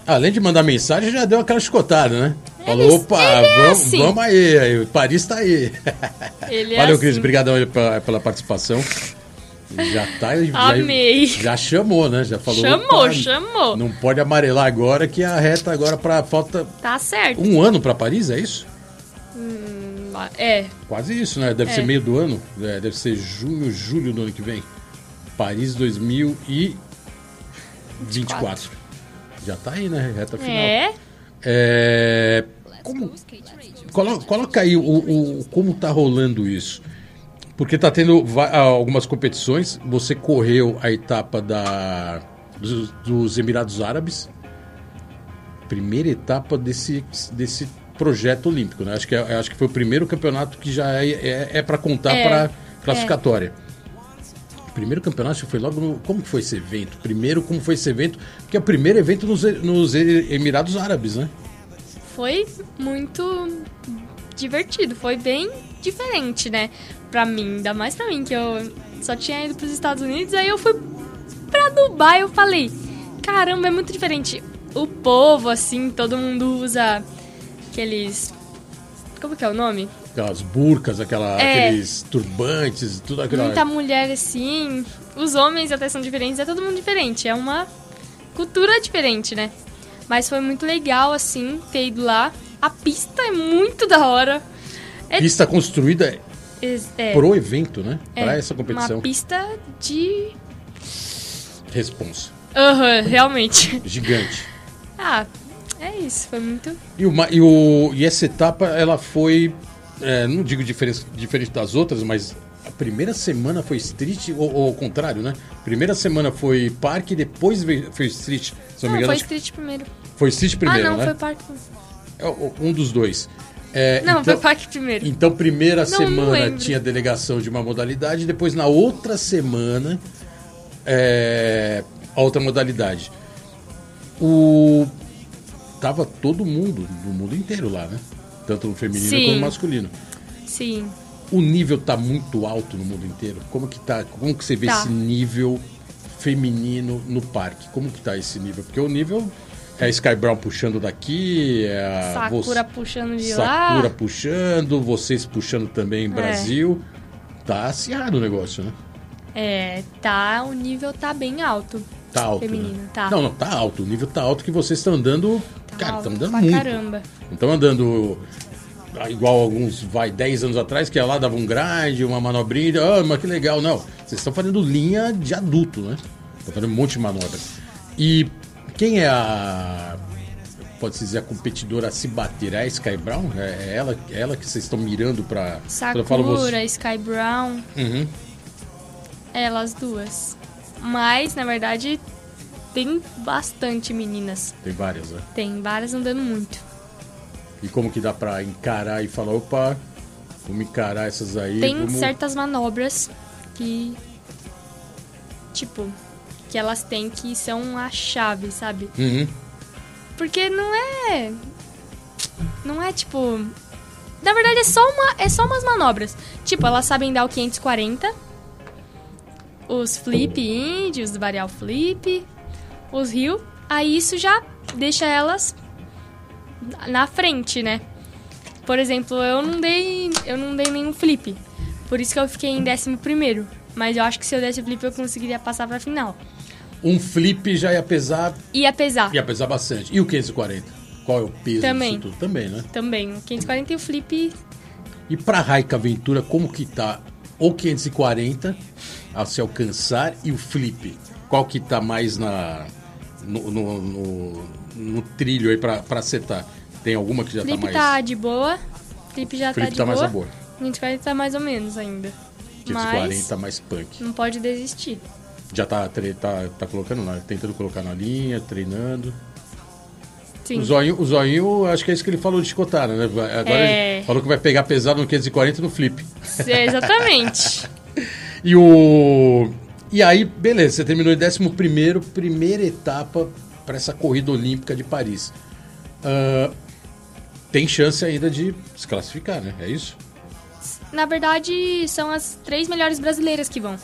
Speaker 1: Além de mandar mensagem, já deu aquela chicotada, né? Falou, opa,
Speaker 3: ele é
Speaker 1: vamos,
Speaker 3: assim.
Speaker 1: vamos aí, aí, o Paris tá aí.
Speaker 3: Ele é
Speaker 1: Valeu, Cris,
Speaker 3: assim.
Speaker 1: obrigadão aí pela, pela participação. Já tá. Já,
Speaker 3: Amei.
Speaker 1: Já chamou, né? Já falou.
Speaker 3: Chamou,
Speaker 1: opa,
Speaker 3: chamou.
Speaker 1: Não pode amarelar agora, que a reta agora para falta
Speaker 3: Tá certo.
Speaker 1: um ano para Paris, é isso?
Speaker 3: É,
Speaker 1: Quase isso, né? Deve
Speaker 3: É.
Speaker 1: ser meio do ano. É, deve ser junho, julho do ano que vem. Paris 2024. Já tá aí, né? Reta final.
Speaker 3: é.
Speaker 1: É, Como-
Speaker 4: go skate radio.
Speaker 1: Colo- Coloca aí o, o- como tá rolando isso. Porque tá tendo va- algumas competições. Você correu a etapa da, dos, dos Emirados Árabes. Primeira etapa desse, desse projeto olímpico, né? Acho que, é- acho que foi o primeiro campeonato que já é, é, é para contar
Speaker 3: É,
Speaker 1: para classificatória. Primeiro campeonato que foi logo no. Como que foi esse evento? Primeiro, como foi esse evento? Porque é o primeiro evento nos, nos Emirados Árabes, né?
Speaker 3: Foi muito divertido, foi bem diferente, né? Pra mim, ainda mais pra mim, que eu só tinha ido pros Estados Unidos, aí eu fui pra Dubai, eu falei, caramba, é muito diferente. O povo, assim, todo mundo usa aqueles. Como que é o nome?
Speaker 1: Aquelas burcas, aquela,
Speaker 3: É.
Speaker 1: aqueles turbantes, tudo aquilo.
Speaker 3: Muita mulher assim. Os homens até são diferentes, é todo mundo diferente. É uma cultura diferente, né? Mas foi muito legal, assim, ter ido lá. A pista é muito da hora. É,
Speaker 1: Pista construída
Speaker 3: é,
Speaker 1: pro evento, né?
Speaker 3: é
Speaker 1: Pra essa competição.
Speaker 3: Uma pista de.
Speaker 1: Responsa.
Speaker 3: Aham, realmente.
Speaker 1: Gigante.
Speaker 3: Ah, é isso, foi muito.
Speaker 1: E, o, ma- e, o, e essa etapa, ela foi. é, não digo diferente, diferente das outras, mas a primeira semana foi street, ou, ou ao contrário, né? Primeira semana foi parque, depois veio- foi street. Se eu não me
Speaker 3: Não,
Speaker 1: engano,
Speaker 3: foi street primeiro.
Speaker 1: foi street primeiro,
Speaker 3: ah, não,
Speaker 1: né?
Speaker 3: foi parque.
Speaker 1: É, Um dos dois. É,
Speaker 3: Não,
Speaker 1: então,
Speaker 3: parque primeiro.
Speaker 1: Então, primeira
Speaker 3: Não, não
Speaker 1: semana
Speaker 3: lembro.
Speaker 1: tinha delegação de uma modalidade, depois na outra semana é, a outra modalidade. O tava todo mundo, do mundo inteiro lá, né? Tanto no feminino
Speaker 3: Sim.
Speaker 1: quanto no masculino.
Speaker 3: Sim.
Speaker 1: O nível tá muito alto no mundo inteiro. Como que tá? Como que você vê
Speaker 3: Tá.
Speaker 1: esse nível feminino no parque? Como que tá esse nível? Porque o nível é a Sky Brown puxando daqui, é a
Speaker 3: Sakura
Speaker 1: você-
Speaker 3: puxando de
Speaker 1: Sakura
Speaker 3: lá.
Speaker 1: puxando, vocês puxando também em Brasil. Tá acirrado o negócio, né?
Speaker 3: É, tá, o nível tá bem alto.
Speaker 1: Tá alto.
Speaker 3: Feminino,
Speaker 1: né?
Speaker 3: tá.
Speaker 1: Não, não, tá alto. O nível tá alto que vocês estão andando.
Speaker 3: Tá
Speaker 1: cara, estão andando
Speaker 3: pra
Speaker 1: muito.
Speaker 3: caramba.
Speaker 1: Não estão andando ah, igual alguns, vai, 10 anos atrás, que ia lá, dava um grind, uma manobrinha, ah, mas que legal. Não, vocês estão fazendo linha de adulto, né? Estão fazendo um monte de manobra. E quem é a. Pode-se dizer a competidora a se bater? É a Sky Brown? É ela, é ela que vocês estão mirando pra. quando eu falo você-
Speaker 3: Sakura, Sky Brown,
Speaker 1: Uhum.
Speaker 3: elas duas. Mas, na verdade, tem bastante meninas.
Speaker 1: Tem várias, né?
Speaker 3: Tem várias andando muito.
Speaker 1: E como que dá pra encarar e falar, opa, vamos encarar essas aí.
Speaker 3: Tem
Speaker 1: vamos...
Speaker 3: certas manobras que. Tipo, que elas têm que são a chave, sabe?
Speaker 1: Uhum.
Speaker 3: Porque não é. Não é tipo. Na verdade é só, uma, é só umas manobras. Tipo, elas sabem dar o 540, os flip indie, os varial flip, os rio. Aí isso já deixa elas na frente, né? Por exemplo, eu não dei. Eu não dei nenhum flip. Por isso que eu fiquei em décimo primeiro. Mas eu acho que se eu desse flip eu conseguiria passar pra final.
Speaker 1: Um flip já ia pesar,
Speaker 3: Ia pesar.
Speaker 1: ia pesar bastante. E o 540? Qual é o peso
Speaker 3: Também.
Speaker 1: disso tudo? Também, né?
Speaker 3: Também. O 540 e o flip
Speaker 1: E pra Raika Aventura, como que tá o 540 a se alcançar e o flip? Qual que tá mais na no, no, no- no trilho aí pra, pra acertar? Tem alguma que já
Speaker 3: Flip
Speaker 1: tá mais...
Speaker 3: tá de boa. Flip já
Speaker 1: Flip
Speaker 3: tá de
Speaker 1: tá mais
Speaker 3: boa.
Speaker 1: a boa.
Speaker 3: 540 tá mais ou menos ainda.
Speaker 1: 540
Speaker 3: Mas
Speaker 1: tá mais punk.
Speaker 3: não pode desistir.
Speaker 1: Já tá, tá, tá colocando lá, tentando colocar na linha, treinando.
Speaker 3: Sim.
Speaker 1: O zoinho, o zoinho, acho que é isso que ele falou de chicotada, né? Agora
Speaker 3: É.
Speaker 1: ele falou que vai pegar pesado no 540 e no flip.
Speaker 3: É, exatamente.
Speaker 1: E o. E aí, beleza, você terminou em 11, primeira etapa para essa corrida olímpica de Paris. Ah, tem chance ainda de se classificar, né? É isso?
Speaker 3: Na verdade, são as três melhores brasileiras que vão.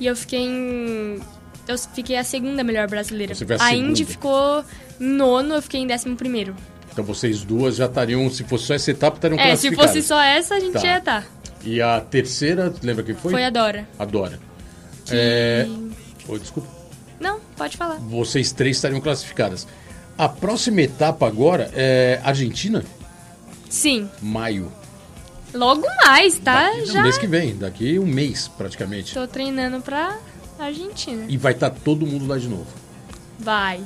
Speaker 3: E eu fiquei em. Eu fiquei a segunda melhor brasileira.
Speaker 1: Você foi a
Speaker 3: Indy
Speaker 1: segunda.
Speaker 3: ficou nono, eu fiquei em décimo primeiro.
Speaker 1: Então vocês duas já estariam, se fosse só essa etapa, estariam
Speaker 3: É, se fosse só essa, a gente
Speaker 1: Tá.
Speaker 3: ia estar.
Speaker 1: E a terceira, lembra quem foi?
Speaker 3: Foi a Dora.
Speaker 1: A Dora.
Speaker 3: Que-
Speaker 1: É... Oi, desculpa.
Speaker 3: Não, pode falar.
Speaker 1: Vocês três estariam classificadas. A próxima etapa agora é Argentina,
Speaker 3: Sim.
Speaker 1: maio.
Speaker 3: Logo mais, tá?
Speaker 1: Daqui,
Speaker 3: Já
Speaker 1: mês que vem, daqui um mês praticamente.
Speaker 3: tô treinando pra Argentina.
Speaker 1: E vai estar todo mundo lá de novo.
Speaker 3: Vai.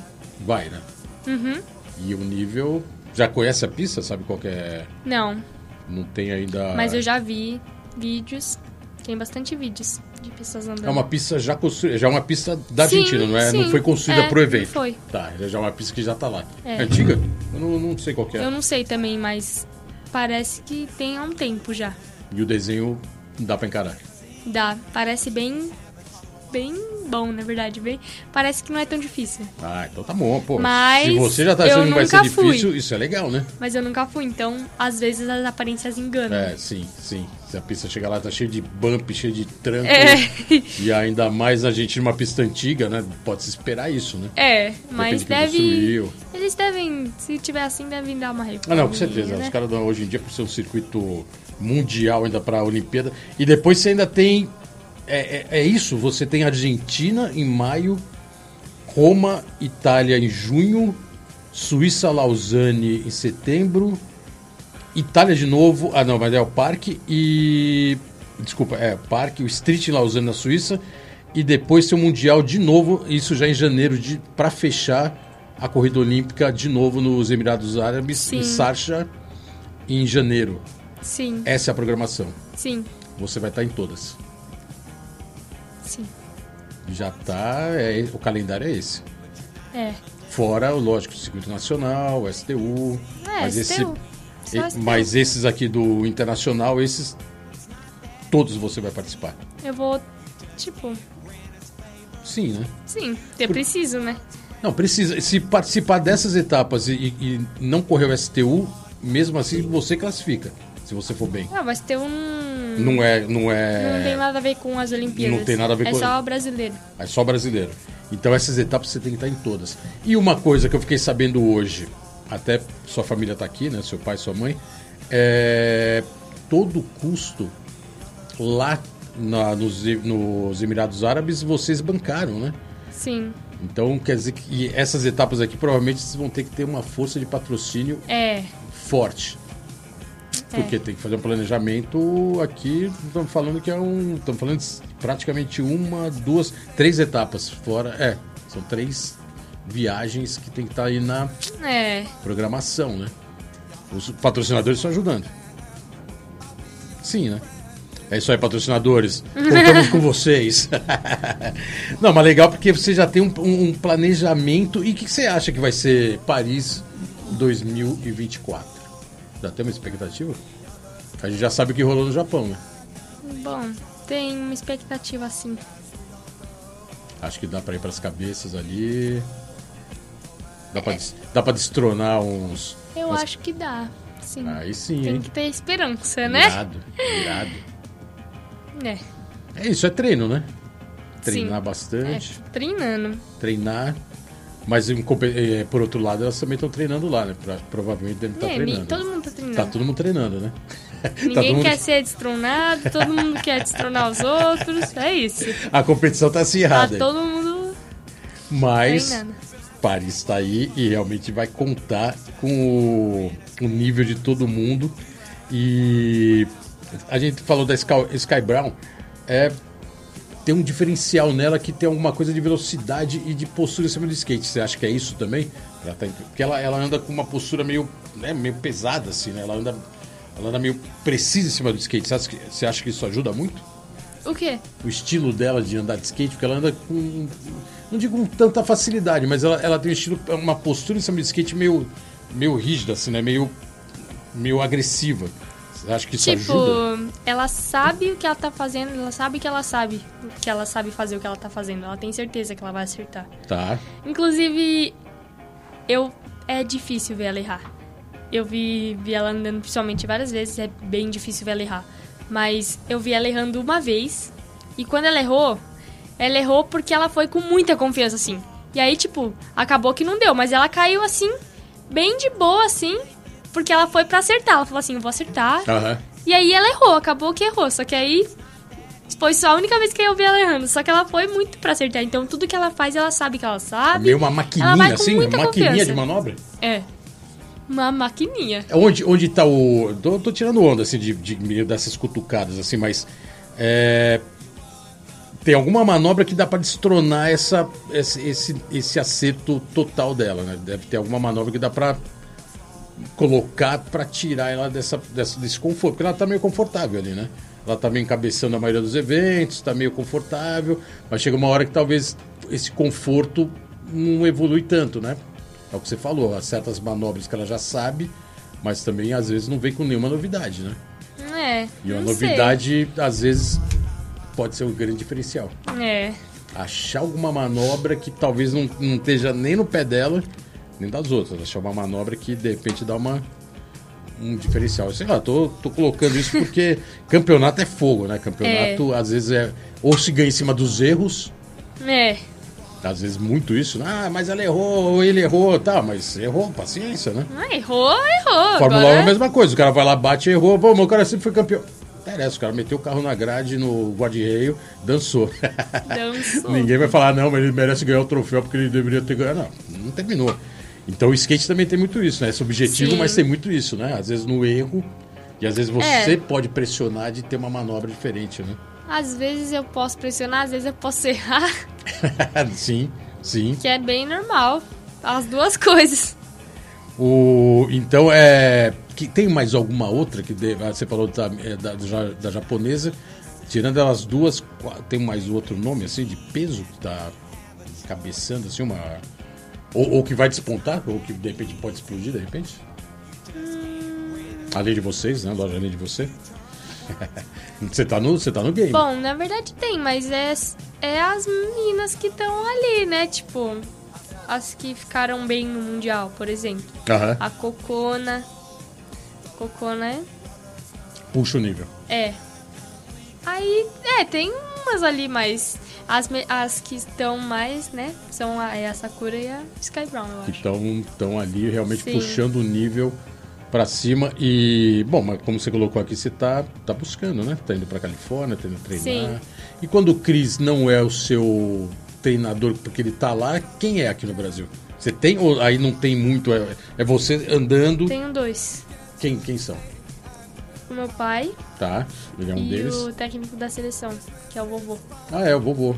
Speaker 1: Vai, né?
Speaker 3: Uhum.
Speaker 1: E o nível. Já conhece a pista? Sabe qual que é?
Speaker 3: Não,
Speaker 1: Não tem ainda.
Speaker 3: mas eu já vi vídeos. Tem bastante vídeos de pessoas andando.
Speaker 1: É uma pista já construída. Já é uma pista da
Speaker 3: Sim,
Speaker 1: Argentina, não é? Não
Speaker 3: sim.
Speaker 1: foi construída
Speaker 3: É,
Speaker 1: pro evento.
Speaker 3: foi.
Speaker 1: Tá, já é uma pista que já tá lá.
Speaker 3: É.
Speaker 1: É antiga? Eu não, não sei qual que é.
Speaker 3: Eu não sei também, mas parece que tem há um tempo já.
Speaker 1: E o desenho dá pra encarar.
Speaker 3: Dá. Parece bem. Bem bom, na verdade. Bem, parece que não é tão difícil.
Speaker 1: Ah, então tá bom, pô.
Speaker 3: Mas
Speaker 1: Se você já tá achando que vai ser
Speaker 3: fui.
Speaker 1: difícil, isso é legal, né?
Speaker 3: Mas eu nunca fui, então às vezes as aparências enganam.
Speaker 1: É, sim, sim. Se a pista chegar lá, tá cheia de bump, cheia de tranco.
Speaker 3: É.
Speaker 1: E ainda mais a gente numa pista antiga, né? Pode se esperar isso, né?
Speaker 3: É, mas
Speaker 1: de
Speaker 3: deve.
Speaker 1: construiu.
Speaker 3: Eles devem, se tiver assim, devem dar uma
Speaker 1: Ah,
Speaker 3: reforma.
Speaker 1: não, com certeza.
Speaker 3: Né?
Speaker 1: Os caras dão hoje em dia, por ser um circuito mundial ainda para a Olimpíada. E depois você ainda tem. É, é, é isso, você tem Argentina em maio, Roma, Itália em junho, Suíça, Lausanne em setembro, Itália de novo. Ah, não, mas é o Parque e. Desculpa, é o Parque, o Street em Lausanne na Suíça. E depois tem o Mundial de novo, isso já em janeiro, de, para fechar a corrida olímpica de novo nos Emirados Árabes,
Speaker 3: Sim.
Speaker 1: em Sarcha, em janeiro.
Speaker 3: Sim,
Speaker 1: Essa é a programação.
Speaker 3: sim,
Speaker 1: Você vai estar em todas.
Speaker 3: sim.
Speaker 1: Já tá. é- o calendário é esse.
Speaker 3: É.
Speaker 1: Fora, lógico, o Circuito Nacional, o STU.
Speaker 3: É,
Speaker 1: mas, esse,
Speaker 3: STU. Só
Speaker 1: e- mas esses aqui do Internacional, esses. Todos você vai participar.
Speaker 3: Eu vou, tipo,
Speaker 1: Sim, né?
Speaker 3: sim, eu preciso, né?
Speaker 1: Não, precisa. Se participar dessas etapas e, e- não correr o STU, mesmo assim você classifica. Se você for bem.
Speaker 3: Ah, vai ter um.
Speaker 1: Não é. Não é.
Speaker 3: Não tem nada a ver com as Olimpíadas.
Speaker 1: Não tem nada a ver
Speaker 3: é
Speaker 1: com-
Speaker 3: É só brasileiro.
Speaker 1: É só brasileiro. Então essas etapas você tem que estar em todas. E uma coisa que eu fiquei sabendo hoje, até sua família está aqui, né? Seu pai, sua mãe, é todo custo lá na- nos, nos Emirados Árabes vocês bancaram, né?
Speaker 3: Sim.
Speaker 1: Então quer dizer que essas etapas aqui provavelmente vocês vão ter que ter uma força de patrocínio
Speaker 3: É.
Speaker 1: forte. Porque tem que fazer um planejamento aqui, estamos falando que é um. Estamos falando de praticamente uma, duas, três etapas. Fora. É, são três viagens que tem que estar aí na
Speaker 3: É.
Speaker 1: programação, né? Os patrocinadores estão ajudando. Sim, né? É isso aí, patrocinadores. Contamos com vocês. Não, mas legal porque você já tem um, um- planejamento. E o que você acha que vai ser Paris 2024? Já tem uma expectativa? A gente já sabe o que rolou no Japão, né?
Speaker 3: Bom, tem uma expectativa assim.
Speaker 1: Acho que dá pra ir pras cabeças ali. Dá pra, dá pra destronar uns.
Speaker 3: Eu
Speaker 1: uns-
Speaker 3: acho que dá. Sim.
Speaker 1: Aí sim,
Speaker 3: Tem
Speaker 1: hein?
Speaker 3: que ter esperança, né?
Speaker 1: Irado, irado.
Speaker 3: É.
Speaker 1: É isso, é treino, né? Treinar
Speaker 3: Sim. É,
Speaker 1: bastante,
Speaker 3: treinando.
Speaker 1: treinar. Mas eh, por outro lado, elas também estão treinando lá, né? Provavelmente devem estar
Speaker 3: É, ni-
Speaker 1: treinando.
Speaker 3: todo mundo tá treinando.
Speaker 1: Tá todo mundo treinando, né? Tá
Speaker 3: Ninguém
Speaker 1: mundo-
Speaker 3: quer ser destronado, todo mundo quer destronar os outros. É isso.
Speaker 1: A competição tá
Speaker 3: Tá
Speaker 1: acirrada.
Speaker 3: todo mundo
Speaker 1: Mas
Speaker 3: treinando.
Speaker 1: Paris está aí e realmente vai contar com o, o nível de todo mundo. E a gente falou da Sky, Sky Brown, é, tem um diferencial nela que tem alguma coisa de velocidade e de postura em cima do skate. Você acha que é isso também? Ela tá, porque ela, ela anda com uma postura meio, né, meio pesada, assim, né? Ela anda, ela anda meio precisa em cima do skate. Você acha, que, você acha que isso ajuda muito?
Speaker 3: O quê?
Speaker 1: O estilo dela de andar de skate, porque ela anda com. Não digo com tanta facilidade, mas ela, ela tem um estilo, uma postura em cima de skate meio, meio rígida, assim, né? Meio, meio agressiva. Acha que isso
Speaker 3: tipo,
Speaker 1: ajuda?
Speaker 3: ela sabe o que ela tá fazendo, ela sabe que ela sabe que ela sabe fazer o que ela tá fazendo. Ela tem certeza que ela vai acertar.
Speaker 1: Tá.
Speaker 3: Inclusive, eu é difícil ver ela errar. Eu vi, vi ela andando principalmente várias vezes, é bem difícil ver ela errar. Mas eu vi ela errando uma vez, e quando ela errou, ela errou porque ela foi com muita confiança, assim. E aí, tipo, acabou que não deu, mas ela caiu assim, bem de boa, assim, porque ela foi pra acertar. Ela falou assim: eu vou acertar.
Speaker 1: Aham.
Speaker 3: E aí ela errou, acabou que errou. Só que aí foi só a única vez que eu vi ela errando. Só que ela foi muito pra acertar. Então tudo que ela faz, ela sabe que ela
Speaker 1: É
Speaker 3: sabe.
Speaker 1: meio uma
Speaker 3: Ela
Speaker 1: maquininha,
Speaker 3: vai com
Speaker 1: assim?
Speaker 3: muita
Speaker 1: Uma maquininha
Speaker 3: confiança.
Speaker 1: de manobra?
Speaker 3: É. Uma maquininha.
Speaker 1: Onde, onde tá o. Tô, tô tirando onda, assim, de, de dessas cutucadas, assim, mas. é, tem alguma manobra que dá pra destronar essa, esse, esse, esse acerto total dela, né? Deve ter alguma manobra que dá pra colocar pra tirar ela dessa, dessa, desse conforto. Porque ela tá meio confortável ali, né? Ela tá meio encabeçando a maioria dos eventos, tá meio confortável, mas chega uma hora que talvez esse conforto não evolui tanto, né? É o que você falou, há certas manobras que ela já sabe, mas também às vezes não vem com nenhuma novidade, né?
Speaker 3: É.
Speaker 1: E uma
Speaker 3: não sei.
Speaker 1: novidade, às vezes, pode ser um grande diferencial.
Speaker 3: É.
Speaker 1: Achar alguma manobra que talvez não, não esteja nem no pé dela, nem das outras. Achar uma manobra que de repente dá uma, um diferencial. Sei lá, tô, tô colocando isso porque campeonato é fogo, né? Campeonato às vezes é. Ou se ganha em cima dos erros,
Speaker 3: É.
Speaker 1: às vezes muito isso, né? Ah, mas ela errou, ou ele errou, tá, mas errou, paciência, né?
Speaker 3: Ah, errou, errou.
Speaker 1: Fórmula 1
Speaker 3: Agora...
Speaker 1: é a mesma coisa, o cara vai lá, bate errou, pô, mas o cara sempre foi campeão. Interessa, o cara meteu o carro na grade no guarda-reio, dançou.
Speaker 3: Dançou.
Speaker 1: Ninguém vai falar, não, mas ele merece ganhar o troféu porque ele deveria ter ganhado. Não, não terminou. Então o skate também tem muito isso, né? É subjetivo,
Speaker 3: Sim.
Speaker 1: mas tem muito isso, né? Às vezes no erro, e às vezes você
Speaker 3: É.
Speaker 1: pode pressionar de ter uma manobra diferente, né?
Speaker 3: Às vezes eu posso pressionar, às vezes eu posso errar,
Speaker 1: sim, sim.
Speaker 3: que é bem normal. As duas coisas.
Speaker 1: O, então, é. Que, tem mais alguma outra que deve- ah, você falou da, é, da, ja- da japonesa? Tirando elas duas, tem mais outro nome assim de peso que tá cabeçando assim uma. Ou, ou que vai despontar, ou que de repente pode explodir de repente? Além de vocês, né? Loja além de você. você, tá no, você tá no game.
Speaker 3: Bom, na verdade tem, mas é, é as meninas que estão ali, né? Tipo, as que ficaram bem no Mundial, por exemplo.
Speaker 1: Aham.
Speaker 3: A Cocona. Cocona é?
Speaker 1: Puxa o nível.
Speaker 3: É. Aí, é, tem umas ali, mas as, me- as que estão mais, né? São a, é a Sakura e a Sky Brown, eu
Speaker 1: que
Speaker 3: acho.
Speaker 1: estão estão ali realmente
Speaker 3: Sim.
Speaker 1: puxando o nível pra cima e bom, mas como você colocou aqui, você tá tá buscando, né? Tá indo pra Califórnia, tá indo treinar.
Speaker 3: Sim.
Speaker 1: E quando o Cris não é o seu treinador porque ele tá lá, quem é aqui no Brasil? Você tem ou aí não tem muito, é, é você andando.
Speaker 3: Tenho dois.
Speaker 1: Quem quem são?
Speaker 3: O meu pai
Speaker 1: Tá? Ele é um
Speaker 3: e
Speaker 1: deles.
Speaker 3: o técnico da seleção, que é o vovô.
Speaker 1: Ah, é o vovô.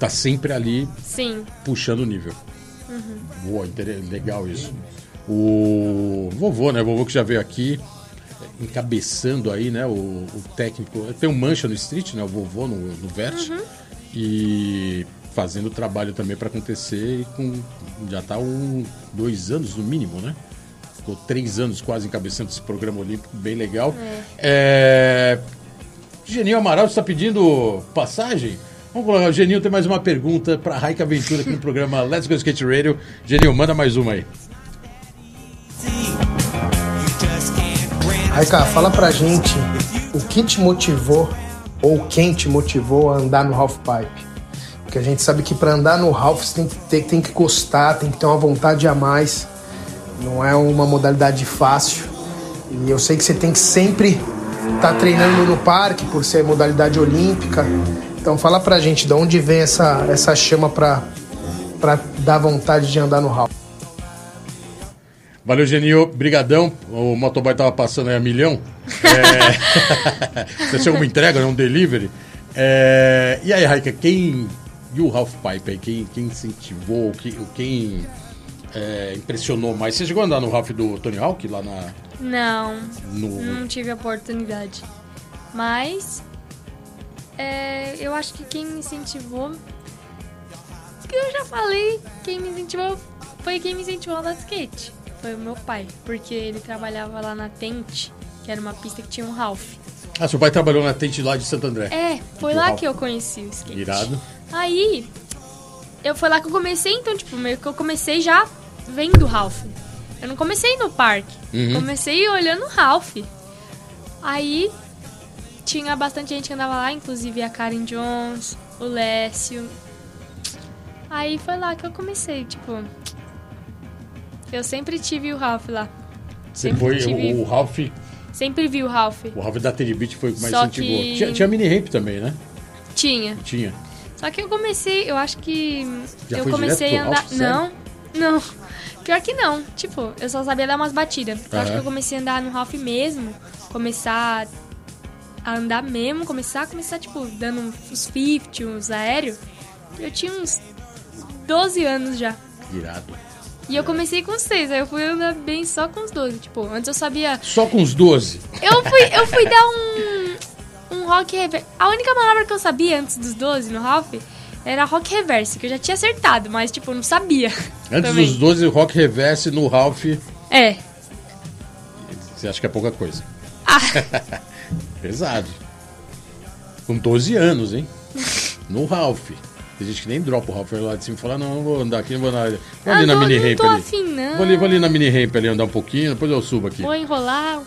Speaker 1: Tá sempre ali
Speaker 3: Sim,
Speaker 1: puxando o nível.
Speaker 3: Uhum.
Speaker 1: Boa, legal isso. O vovô, né? O vovô que já veio aqui encabeçando aí, né? O, o técnico. Tem um mancha no street, né? O vovô no, no Vert.
Speaker 3: Uhum.
Speaker 1: E fazendo trabalho também para acontecer e com. Já tá um. dois anos no mínimo, né? Ficou três anos quase encabeçando esse programa olímpico, bem legal. É... Geninho Amaral está pedindo passagem? Vamos colocar. O Geninho tem mais uma pergunta para Raika Aventura aqui no programa Let's Go Skate Radio. Geninho, manda mais uma aí.
Speaker 2: Raika, fala pra gente o que te motivou ou quem te motivou a andar no half pipe. Porque a gente sabe que para andar no half você tem que, ter, tem que gostar, tem que ter uma vontade a mais. Não é uma modalidade fácil. E eu sei que você tem que sempre estar treinando no parque por ser modalidade olímpica. Então fala pra gente de onde vem essa, essa chama pra, pra dar vontade de andar no half.
Speaker 1: Valeu, Geninho. Brigadão. O motoboy tava passando aí a milhão. É... Deve ser alguma entrega, né? um delivery. É... E aí, Raika, quem... E o Half Pipe aí? Quem, quem incentivou? Quem, quem é, impressionou mais? Você chegou a andar no Half do Tony Hawk lá na...
Speaker 3: não,
Speaker 1: No...
Speaker 3: não tive a oportunidade. Mas é, eu acho que quem me incentivou. Que eu já falei, quem me incentivou foi quem me incentivou a andar de skate. Foi o meu pai, porque ele trabalhava lá na Tente, que era uma pista que tinha um Ralph.
Speaker 1: Ah, seu pai trabalhou na tente lá de Santo André.
Speaker 3: É, foi
Speaker 1: Que
Speaker 3: lá
Speaker 1: Ralph.
Speaker 3: que eu conheci o skate.
Speaker 1: Irado.
Speaker 3: Aí, eu foi lá que eu comecei, então, tipo, meio que eu comecei já vendo o Ralph. Eu não comecei no parque.
Speaker 1: Uhum.
Speaker 3: Comecei olhando o Ralph. Aí, tinha bastante gente que andava lá, inclusive a Karen Jones, o Lécio. Aí foi lá que eu comecei, tipo. Eu sempre tive o Ralph lá.
Speaker 1: Você
Speaker 3: Sempre
Speaker 1: foi
Speaker 3: tive-
Speaker 1: o, Ralph,
Speaker 3: Sempre vi o Ralph.
Speaker 1: o Ralph da Teddy Beach foi o mais
Speaker 3: Só
Speaker 1: incentivou.
Speaker 3: que-
Speaker 1: Tinha, tinha mini ramp também, né?
Speaker 3: Tinha.
Speaker 1: Tinha.
Speaker 3: Só que eu comecei, eu acho que
Speaker 1: Já
Speaker 3: eu comecei a andar.
Speaker 1: Ralph,
Speaker 3: não, não. Pior que não. Tipo, eu só sabia dar umas batidas. Eu acho
Speaker 1: Aham.
Speaker 3: que eu comecei a andar no Ralph mesmo. Começar a andar mesmo, começar, começar, tipo, dando uns 50, uns aéreos. Eu tinha uns 12 anos já.
Speaker 1: Irado.
Speaker 3: E eu comecei com os 6, aí eu fui andar bem só com os 12. Tipo, antes eu sabia.
Speaker 1: Só com os 12.
Speaker 3: Eu fui, eu fui dar um, um rock reverse. A única manobra que eu sabia antes dos 12 no Ralph era rock reverse, que eu já tinha acertado, mas tipo, eu não sabia.
Speaker 1: Antes
Speaker 3: também.
Speaker 1: dos 12, o Rock Reverse no Ralph.
Speaker 3: É.
Speaker 1: Você acha que é pouca coisa?
Speaker 3: Ah,
Speaker 1: Pesado. Com 12 anos, hein? No Ralph. Tem gente que nem dropa o Ralph lá de cima e fala, não, eu vou andar aqui, não vou andar. Vou ali
Speaker 3: Ah,
Speaker 1: na
Speaker 3: não-
Speaker 1: mini
Speaker 3: não
Speaker 1: ramp ali.
Speaker 3: afim, não.
Speaker 1: Vou ali, vou ali na mini ramp ali andar um pouquinho, depois eu subo aqui.
Speaker 3: vou enrolar.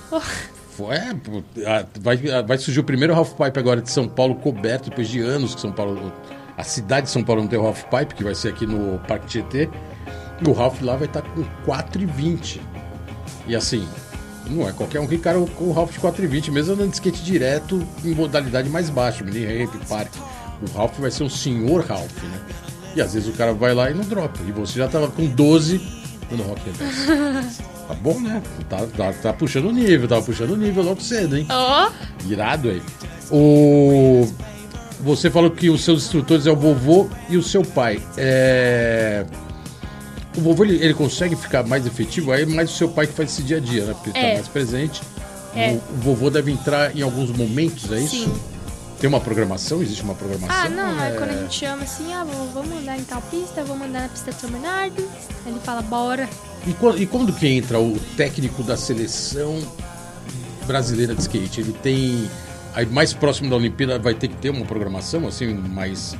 Speaker 3: vou-
Speaker 1: é, ah, vai, ah, vai surgir o primeiro Half Pipe agora de São Paulo coberto, depois de anos que São Paulo. A cidade de São Paulo não tem o Half Pipe, que vai ser aqui no Parque Tietê. E o Ralph lá vai estar com 4,20. E assim, não é qualquer um que cara com o Ralph de 4,20, mesmo andando de skate direto em modalidade mais baixa, mini ramp, parque. O Ralph vai ser um senhor Ralph, né? E às vezes o cara vai lá e não dropa. E você já tava com 12 no Rock Reverse. Tá bom, né? Tá, tá, tá puxando o nível, tava puxando o nível logo cedo, hein?
Speaker 3: Ó,
Speaker 1: Irado aí. O... Você falou que os seus instrutores é o vovô e o seu pai. É... O vovô ele, ele consegue ficar mais efetivo, aí é mais o seu pai que faz esse dia a dia, né? Porque ele tá
Speaker 3: É.
Speaker 1: mais presente.
Speaker 3: É.
Speaker 1: O, o vovô deve entrar em alguns momentos, é isso?
Speaker 3: Sim.
Speaker 1: Tem uma programação? Existe uma programação?
Speaker 3: Ah, não, é
Speaker 1: É-
Speaker 3: quando a gente chama assim, ah, vamos vamos andar em tal pista, vamos andar na pista de São Bernardo. Aí ele fala, bora.
Speaker 1: E, quan- e quando que entra o técnico da seleção brasileira de skate? Ele tem. Aí mais próximo da Olimpíada vai ter que ter uma programação assim, mais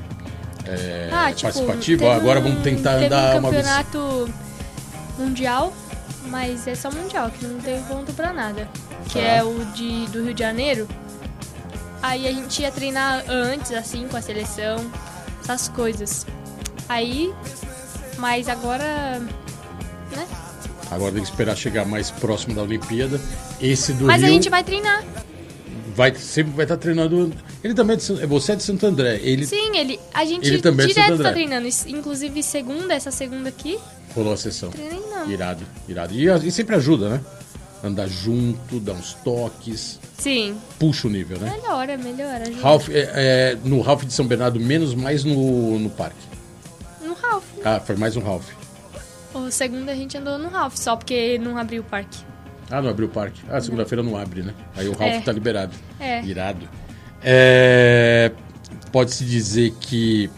Speaker 1: é,
Speaker 3: ah, tipo,
Speaker 1: participativa. Agora
Speaker 3: um-
Speaker 1: vamos tentar
Speaker 3: teve
Speaker 1: andar
Speaker 3: um
Speaker 1: uma vez.
Speaker 3: campeonato mundial, mas é só mundial, que não tem ponto pra nada. Que
Speaker 1: Tá.
Speaker 3: é o de, do Rio de Janeiro. Aí a gente ia treinar antes, assim, com a seleção, essas coisas. Aí, mas agora, né?
Speaker 1: Agora tem que esperar chegar mais próximo da Olimpíada. Esse do
Speaker 3: Mas
Speaker 1: Rio
Speaker 3: a gente vai treinar.
Speaker 1: vai- sempre vai estar treinando. Ele também é de, San- você é de Santo André. Ele
Speaker 3: Sim, ele, a gente
Speaker 1: Ele também é
Speaker 3: direto
Speaker 1: André.
Speaker 3: tá treinando. Inclusive, segunda, essa segunda aqui,
Speaker 1: rolou a sessão.
Speaker 3: treinando.
Speaker 1: Irado, irado. E, e sempre ajuda, né? Andar junto, dar uns toques,
Speaker 3: Sim,
Speaker 1: puxa o nível, né?
Speaker 3: melhora, melhora.
Speaker 1: Ralph, é, é, no Ralph de São Bernardo, menos, mais no, no parque.
Speaker 3: No Ralph.
Speaker 1: Ah, foi mais um Ralph.
Speaker 3: O segundo a gente andou no Ralph, só porque não abriu o parque.
Speaker 1: Ah, não abriu o parque. Ah, segunda-feira não abre, né? Aí o Ralph
Speaker 3: É.
Speaker 1: tá liberado.
Speaker 3: É.
Speaker 1: Irado. É, Pode-se dizer que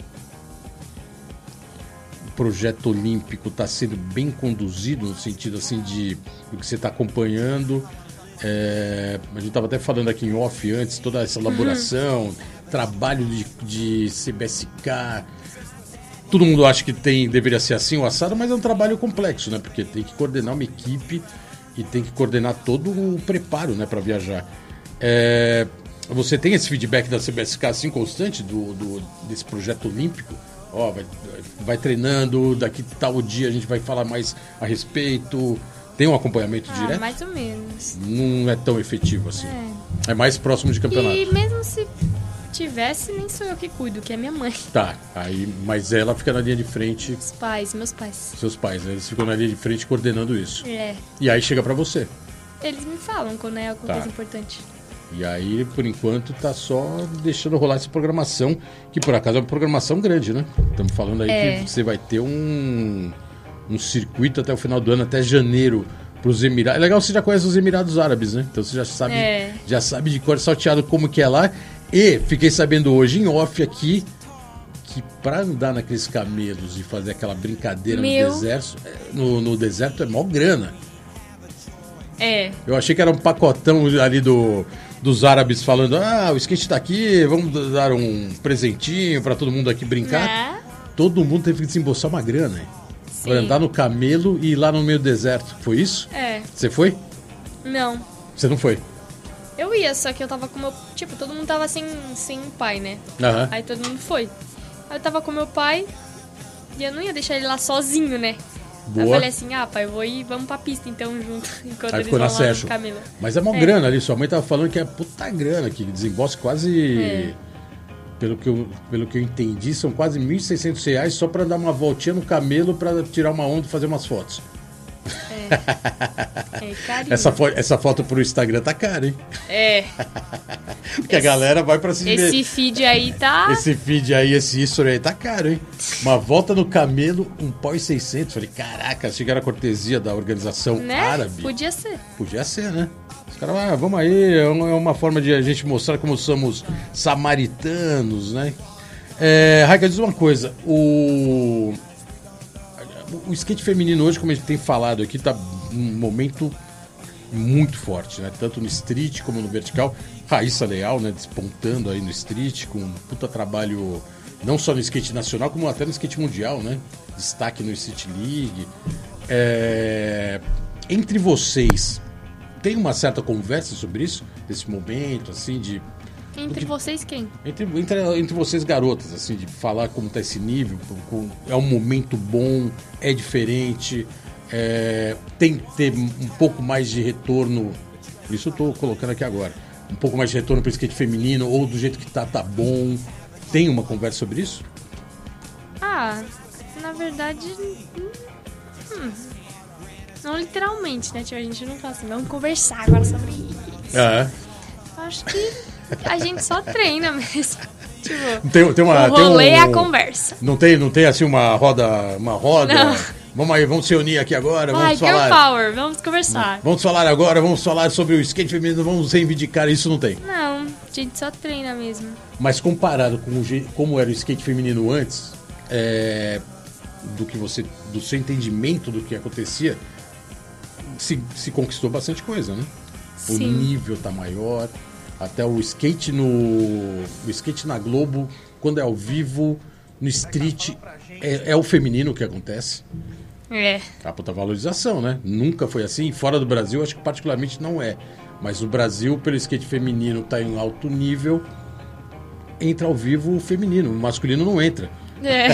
Speaker 1: projeto olímpico está sendo bem conduzido no sentido assim de do que você está acompanhando. É, a gente estava até falando aqui em off antes, toda essa elaboração, trabalho de, de CBSK. Todo mundo acha que tem deveria ser assim o assado, mas é um trabalho complexo, né? Porque tem que coordenar uma equipe e tem que coordenar todo o preparo, né, para viajar. É, você tem esse feedback da CBSK assim constante do, do- desse projeto olímpico? Ó, vai, vai treinando, daqui tal dia a gente vai falar mais a respeito. Tem um acompanhamento
Speaker 3: Ah,
Speaker 1: direto?
Speaker 3: mais ou menos.
Speaker 1: Não é tão efetivo assim.
Speaker 3: É.
Speaker 1: É mais próximo de campeonato.
Speaker 3: E mesmo se tivesse, nem sou eu que cuido, que é minha mãe.
Speaker 1: Tá, aí, mas ela fica na linha de frente,
Speaker 3: Os pais, meus pais.
Speaker 1: seus pais, né? eles ficam na linha de frente coordenando isso.
Speaker 3: É.
Speaker 1: E aí chega pra você.
Speaker 3: Eles me falam quando é alguma
Speaker 1: Tá.
Speaker 3: coisa importante.
Speaker 1: E aí, por enquanto, tá só deixando rolar essa programação, que por acaso é uma programação grande, né? Estamos falando aí
Speaker 3: É.
Speaker 1: que você vai ter um, um circuito até o final do ano, até janeiro, para os Emirados. É legal, você já conhece os Emirados Árabes, né? Então você já sabe,
Speaker 3: É.
Speaker 1: já sabe de cor salteado como que é lá. E fiquei sabendo hoje em off aqui que pra andar naqueles camelos e fazer aquela brincadeira
Speaker 3: Meu.
Speaker 1: no deserto, é, no, no deserto é mó grana.
Speaker 3: É.
Speaker 1: Eu achei que era um pacotão ali do, dos árabes falando: ah, o skate tá aqui, vamos dar um presentinho pra todo mundo aqui brincar.
Speaker 3: Né?
Speaker 1: Todo mundo teve que desembolsar uma grana, hein? Pra andar no camelo e ir lá no meio do deserto. Foi isso?
Speaker 3: É.
Speaker 1: Você foi?
Speaker 3: Não.
Speaker 1: Você não foi?
Speaker 3: Eu ia, só que eu tava com meu. Tipo, todo mundo tava sem, sem pai, né?
Speaker 1: Aham.
Speaker 3: Aí todo mundo foi. Aí eu tava com meu pai e eu não ia deixar ele lá sozinho, né? Aí eu
Speaker 1: Boa.
Speaker 3: falei assim, ah, pai, eu vou ir, vamos pra pista então junto, enquanto
Speaker 1: Aí
Speaker 3: eles
Speaker 1: ficou na
Speaker 3: camelo.
Speaker 1: Mas é mó
Speaker 3: É.
Speaker 1: grana ali. Sua mãe tava falando que é puta grana, que desembolsa quase.
Speaker 3: É.
Speaker 1: Pelo, que eu, pelo que eu entendi, são quase 1.600 reais só pra dar uma voltinha no camelo pra tirar uma onda e fazer umas fotos.
Speaker 3: É, carinho.
Speaker 1: Essa, fo essa foto pro Instagram tá cara, hein?
Speaker 3: É,
Speaker 1: Porque a galera vai pra se ver.
Speaker 3: esse feed aí tá...
Speaker 1: Esse feed aí, esse history aí tá caro, hein? Uma volta no camelo, um pau e 600. Falei, caraca, chegaram a cortesia da organização
Speaker 3: Né?
Speaker 1: árabe.
Speaker 3: Podia ser.
Speaker 1: Podia ser, né? Os caras, ah, vamos aí, é uma, é uma forma de a gente mostrar como somos samaritanos, né? É, Raika, diz uma coisa, o, o skate feminino hoje, como a gente tem falado aqui, tá num momento muito forte, né? Tanto no street como no vertical. Raíssa Leal, né? Despontando aí no street, com um puta trabalho não só no skate nacional, como até no skate mundial, né? Destaque no Street League. É, Entre vocês, tem uma certa conversa sobre isso? Desse momento, assim, de
Speaker 3: Entre vocês, quem?
Speaker 1: entre, entre, entre vocês garotas, assim, de falar como tá esse nível, é um momento bom, é diferente, é, tem que ter um pouco mais de retorno, isso eu tô colocando aqui agora, um pouco mais de retorno para o skate feminino, ou do jeito que tá, tá bom. Tem uma conversa sobre isso?
Speaker 3: Ah, na verdade... hum, não literalmente, né? Tipo, a gente não fala assim, vamos conversar agora sobre isso.
Speaker 1: É.
Speaker 3: Acho que a gente só treina mesmo. Tipo,
Speaker 1: Tem, tem uma,
Speaker 3: o rolê
Speaker 1: tem um,
Speaker 3: é a conversa.
Speaker 1: Não tem, não tem assim uma roda, uma roda.
Speaker 3: Não.
Speaker 1: Vamos aí, vamos se unir aqui agora,
Speaker 3: Vai,
Speaker 1: vamos falar.
Speaker 3: power, vamos conversar.
Speaker 1: Vamos falar agora, vamos falar sobre o skate feminino, vamos reivindicar, isso não tem.
Speaker 3: Não, a gente só treina mesmo.
Speaker 1: Mas comparado com o como era o skate feminino antes, é, do que você, do seu entendimento do que acontecia, se, se conquistou bastante coisa, né? O
Speaker 3: Sim.
Speaker 1: nível tá maior, até o skate no, o skate na Globo, quando é ao vivo, no street, é, é o feminino que acontece.
Speaker 3: É.
Speaker 1: A puta valorização, né? Nunca foi assim. Fora do Brasil, acho que particularmente não é. Mas o Brasil, pelo skate feminino, tá em alto nível. Entra ao vivo o feminino, o masculino não entra.
Speaker 3: É.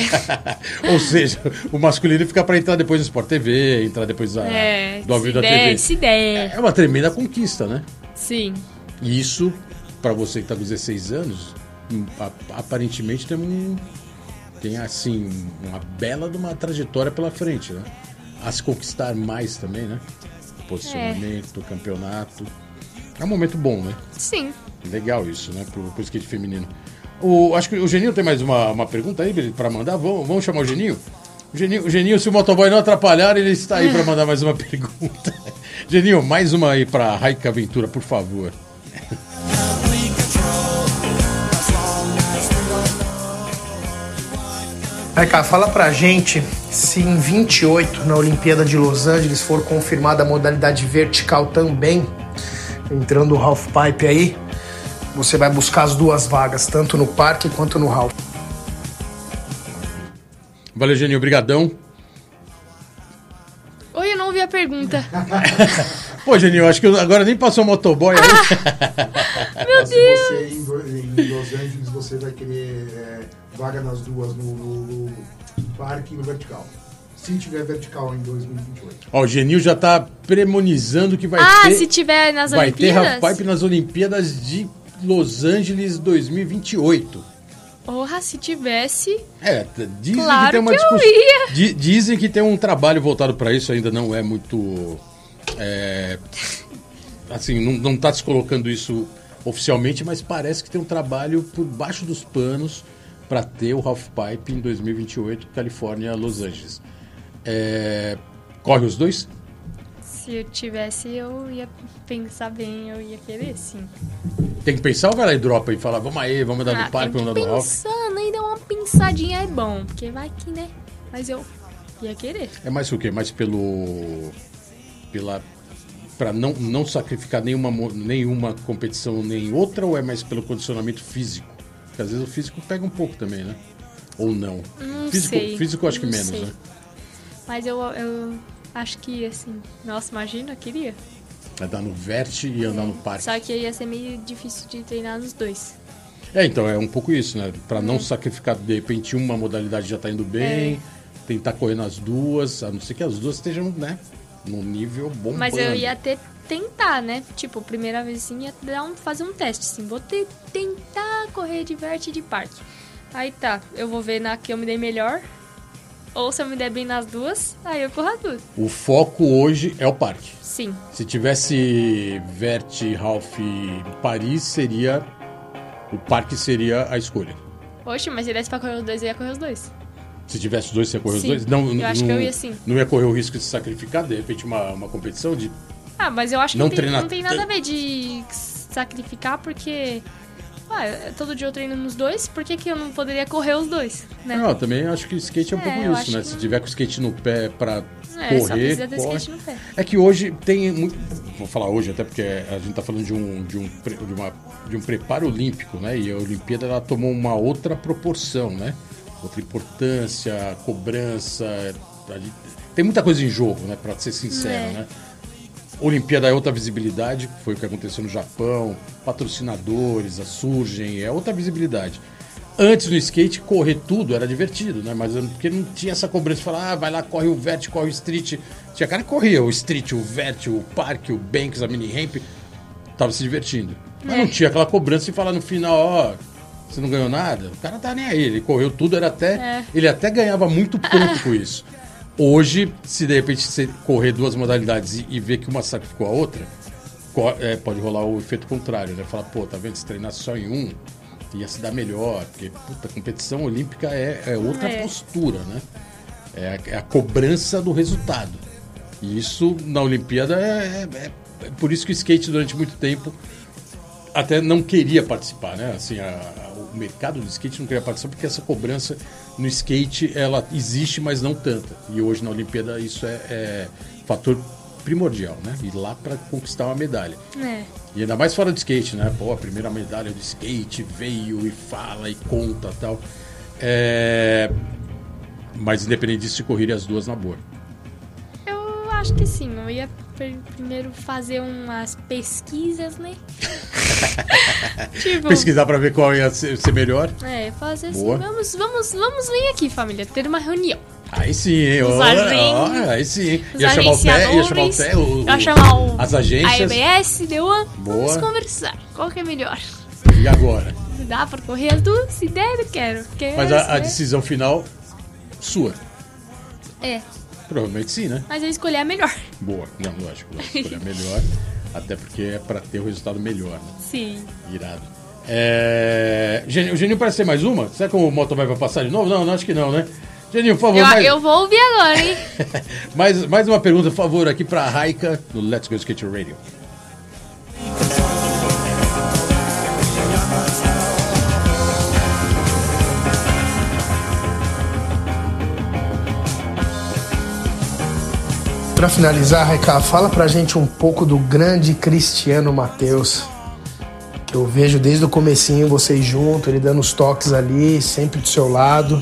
Speaker 1: Ou seja, o masculino fica para entrar depois do Sport TV, entrar depois da,
Speaker 3: É.
Speaker 1: do ao vivo da
Speaker 3: der,
Speaker 1: TV.
Speaker 3: se der.
Speaker 1: É uma tremenda conquista, né?
Speaker 3: Sim.
Speaker 1: E isso, para você que tá com 16 anos, hum, aparentemente tem um. Tem assim, uma bela de uma trajetória pela frente, né? A se conquistar mais também, né? Posicionamento, campeonato. É um momento bom, né?
Speaker 3: Sim.
Speaker 1: Legal isso, né? Pro, pro skate feminino. O, acho que o Geninho tem mais uma, uma pergunta aí para mandar. Vamos, vamos chamar o Geninho? O Geninho, o Geninho, se o motoboy não atrapalhar, ele está aí para mandar mais uma pergunta. Geninho, mais uma aí para Raika Aventura, por favor.
Speaker 2: Raika, fala pra gente se em 28, na Olimpíada de Los Angeles, for confirmada a modalidade vertical também, entrando o half pipe aí, você vai buscar as duas vagas, tanto no parque quanto no half.
Speaker 1: Valeu, Geninho, brigadão.
Speaker 3: Oi, eu não ouvi a pergunta.
Speaker 1: Pô, Geninho, acho que agora nem passou o motoboy aí.
Speaker 3: Meu
Speaker 5: Mas
Speaker 3: Deus!
Speaker 5: se você em Los Angeles você vai querer é, vaga nas duas, no, no- no parque e no vertical. Se tiver vertical em 2028.
Speaker 1: Ó, o Geninho já tá premonizando que vai
Speaker 3: Ah,
Speaker 1: ter...
Speaker 3: se tiver nas
Speaker 1: vai ter
Speaker 3: Olimpíadas?
Speaker 1: half-pipe nas Olimpíadas de Los Angeles 2028.
Speaker 3: Porra, se tivesse.
Speaker 1: É, dizem
Speaker 3: Claro
Speaker 1: que tem uma
Speaker 3: que eu
Speaker 1: discussão. Dizem que tem um trabalho voltado para isso, ainda não é muito. é, assim, não, não tá se colocando isso oficialmente, mas parece que tem um trabalho por baixo dos panos para ter o Half Pipe em 2028, Califórnia, Los Angeles. É, corre os dois?
Speaker 3: Se eu tivesse, eu ia pensar bem, eu ia querer sim.
Speaker 1: Tem que pensar ou vai lá e dropa e fala, vamos aí, vamos andar
Speaker 3: Ah,
Speaker 1: no parque, vamos andar no Ralph?
Speaker 3: pensar, né? E dar uma pensadinha é bom, porque vai que, né? Mas eu ia querer.
Speaker 1: É mais o quê? Mais pelo. pela. pra não, não sacrificar nenhuma, nenhuma competição nem outra ou é mais pelo condicionamento físico? Porque às vezes o físico pega um pouco também, né? Ou não?
Speaker 3: Não
Speaker 1: físico,
Speaker 3: sei,
Speaker 1: físico acho que
Speaker 3: não
Speaker 1: menos,
Speaker 3: sei.
Speaker 1: né?
Speaker 3: Mas eu, eu acho que, assim, nossa, imagina, eu queria.
Speaker 1: Andar no vert e andar no parque.
Speaker 3: Só que ia ser meio difícil de treinar nos dois.
Speaker 1: É, então, é um pouco isso, né? Pra
Speaker 3: Uhum.
Speaker 1: não sacrificar, de repente, uma modalidade já tá indo bem,
Speaker 3: É.
Speaker 1: tentar correr nas duas, a não ser que as duas estejam, né? Num nível bom.
Speaker 3: Mas eu ia ter tentar, né? Tipo, primeira vez assim, ia dar um, fazer um teste, assim. Vou tentar correr de vert e de parque. Aí tá, eu vou ver na que eu me dei melhor. Ou se eu me der bem nas duas, aí eu corro as duas.
Speaker 1: O foco hoje é o parque.
Speaker 3: Sim.
Speaker 1: Se tivesse Vert, Ralph Paris, seria. O parque seria a escolha.
Speaker 3: Oxe, mas se desse pra correr os dois, eu ia correr os dois.
Speaker 1: Se tivesse os dois, você ia correr
Speaker 3: Sim,
Speaker 1: os dois? Não,
Speaker 3: eu acho
Speaker 1: não,
Speaker 3: que eu ia sim.
Speaker 1: Não ia correr o risco de se sacrificar, de repente, uma, uma competição de.
Speaker 3: Ah, mas eu acho que
Speaker 1: Não
Speaker 3: não, tem,
Speaker 1: treinar
Speaker 3: não tem nada a ver de sacrificar, porque. Ah, todo dia eu treino nos dois, por que, que eu não poderia correr os dois? Né?
Speaker 1: Não, também acho que o skate é um
Speaker 3: É,
Speaker 1: pouco isso, né?
Speaker 3: que
Speaker 1: Se tiver com o skate no pé pra
Speaker 3: É,
Speaker 1: correr, corre.
Speaker 3: skate no pé.
Speaker 1: É que hoje tem muito. Vou falar hoje, até porque a gente tá falando de um, de um, de uma, de um preparo olímpico, né? E a Olimpíada ela tomou uma outra proporção, né? Outra importância, cobrança. Tem muita coisa em jogo, né? Pra ser sincero,
Speaker 3: É.
Speaker 1: né? Olimpíada é outra visibilidade, foi o que aconteceu no Japão, patrocinadores a surgem, é outra visibilidade. Antes no skate, correr tudo era divertido, né? Mas porque não tinha essa cobrança de falar, ah, vai lá, corre o vert, corre o street. Tinha cara que corria o street, o vert, o parque, o banks, a mini ramp, tava se divertindo. Mas
Speaker 3: É.
Speaker 1: não tinha aquela cobrança de falar no final, ó, você não ganhou nada? O cara tá nem aí, ele correu tudo, era até.
Speaker 3: É.
Speaker 1: Ele até ganhava muito ponto com isso. Hoje, se de repente você correr duas modalidades e, e ver que uma sacrificou a outra, é, pode rolar o efeito contrário, né? Falar, pô, tá vendo? Se treinasse só em um, ia se dar melhor. Porque, puta, competição olímpica é, é outra
Speaker 3: É.
Speaker 1: postura, né? É a, é a cobrança do resultado. E isso na Olimpíada é, é- é por isso que o skate durante muito tempo até não queria participar, né? Assim, a- a- o mercado do skate não queria participar porque essa cobrança no skate ela existe, mas não tanta. E hoje na Olimpíada isso é, é fator primordial, né? Ir lá para conquistar uma medalha.
Speaker 3: É.
Speaker 1: E ainda mais fora do skate, né? Pô, a primeira medalha do skate veio e fala e conta tal. É... Mas independente disso, se correrem as duas na boa.
Speaker 3: Acho que sim. Eu ia pr- primeiro fazer umas pesquisas, né? tipo,
Speaker 1: Pesquisar para ver qual ia ser, ser melhor.
Speaker 3: é, fazer assim,
Speaker 1: Boa.
Speaker 3: vamos, vamos, vamos vir aqui, família, ter uma reunião.
Speaker 1: Aí sim, hein?
Speaker 3: Os
Speaker 1: Ó,
Speaker 3: agen-
Speaker 1: ó, aí sim.
Speaker 3: Os
Speaker 1: Ia chamar o Té, ia chamar o Té, o-
Speaker 3: ia chamar o,
Speaker 1: as
Speaker 3: a
Speaker 1: agências.
Speaker 3: EBS, deu uma,
Speaker 1: Boa.
Speaker 3: vamos conversar. Qual que é melhor?
Speaker 1: E agora?
Speaker 3: Dá pra correr as duas? Se der, eu quero. Porque
Speaker 1: Mas a, a
Speaker 3: né?
Speaker 1: decisão final, sua.
Speaker 3: É,
Speaker 1: Provavelmente sim, né?
Speaker 3: mas eu escolhi a melhor.
Speaker 1: Boa. Não, lógico. lógico, Escolher melhor. Até porque é para ter o resultado melhor, né?
Speaker 3: Sim.
Speaker 1: Irado. É... O Geninho parece ter mais uma? Será que o Moto vai passar de novo? Não, não, acho que não, né? Geninho, por favor,
Speaker 3: Eu,
Speaker 1: mais,
Speaker 3: eu vou ouvir agora, hein?
Speaker 1: mais, mais uma pergunta, por favor, aqui pra Raika no Let's Go Skate Radio.
Speaker 2: Pra finalizar, Raika, fala pra gente um pouco do grande Cristiano Matheus. Que eu vejo desde o comecinho vocês juntos, ele dando os toques ali, sempre do seu lado.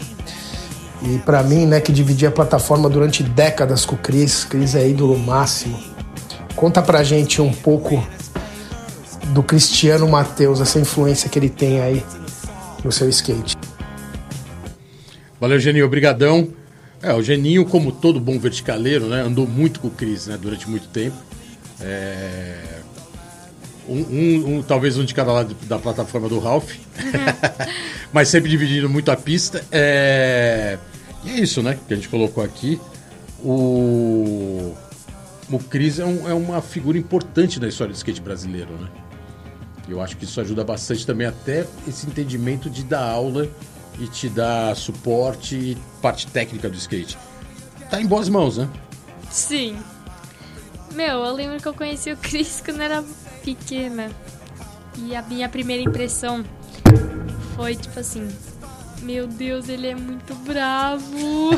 Speaker 2: E pra mim, né, que dividi a plataforma durante décadas com o Cris, Cris é ídolo máximo. Conta pra gente um pouco do Cristiano Matheus, essa influência que ele tem aí no seu skate.
Speaker 1: Valeu, Geninho, obrigadão. É, o Geninho, como todo bom verticaleiro, né, andou muito com o Cris, né, durante muito tempo. É, Um, um- um- talvez um de cada lado da plataforma do Ralph, mas sempre dividindo muito a pista. É, E é isso, né, que a gente colocou aqui. O, o Cris é, um- é uma figura importante da história do skate brasileiro, né? Eu acho que isso ajuda bastante também, até esse entendimento de dar aula e te dar suporte e parte técnica do skate. Tá em boas mãos, né?
Speaker 3: Sim. Meu, eu lembro que eu conheci o Cris quando era pequena. E a minha primeira impressão foi tipo assim: Meu Deus, ele é muito bravo.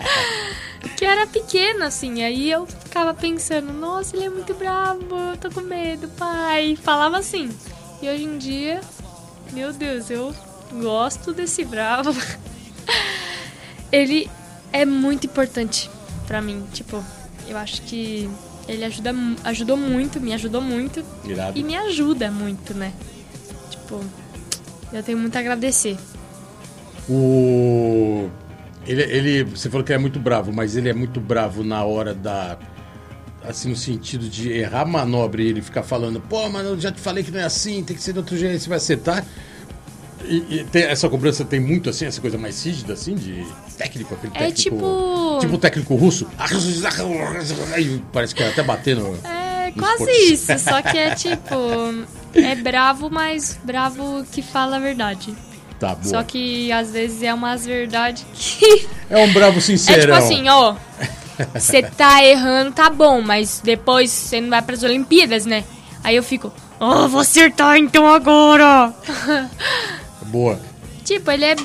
Speaker 3: que eu era pequena, assim. Aí eu ficava pensando: Nossa, ele é muito bravo, eu tô com medo, pai. Falava assim. E hoje em dia, meu Deus, eu gosto desse bravo. ele é muito importante pra mim. Tipo, eu acho que ele ajuda, ajudou muito, me ajudou muito
Speaker 1: Irado.
Speaker 3: e me ajuda muito, né? Tipo, eu tenho muito a agradecer.
Speaker 1: O. Ele, ele, você falou que é muito bravo, mas ele é muito bravo na hora da. Assim, no sentido de errar a manobra e ele ficar falando, pô, mas eu já te falei que não é assim, tem que ser de outro jeito, você vai acertar. E, e essa cobrança tem muito assim, essa coisa mais rígida, assim, de técnico, aquele
Speaker 3: É
Speaker 1: técnico.
Speaker 3: tipo-
Speaker 1: Tipo o técnico russo. Parece que vai até bater no.
Speaker 3: É quase isso, só que é tipo. É bravo, mas bravo que fala a verdade.
Speaker 1: Tá bom.
Speaker 3: Só que às vezes é umas verdades que.
Speaker 1: É um bravo
Speaker 3: É
Speaker 1: sincerão.
Speaker 3: tipo assim, ó. Você tá errando, tá bom, mas depois você não vai pras Olimpíadas, né? Aí eu fico, ó, vou acertar então agora.
Speaker 1: Boa.
Speaker 3: tipo, ele é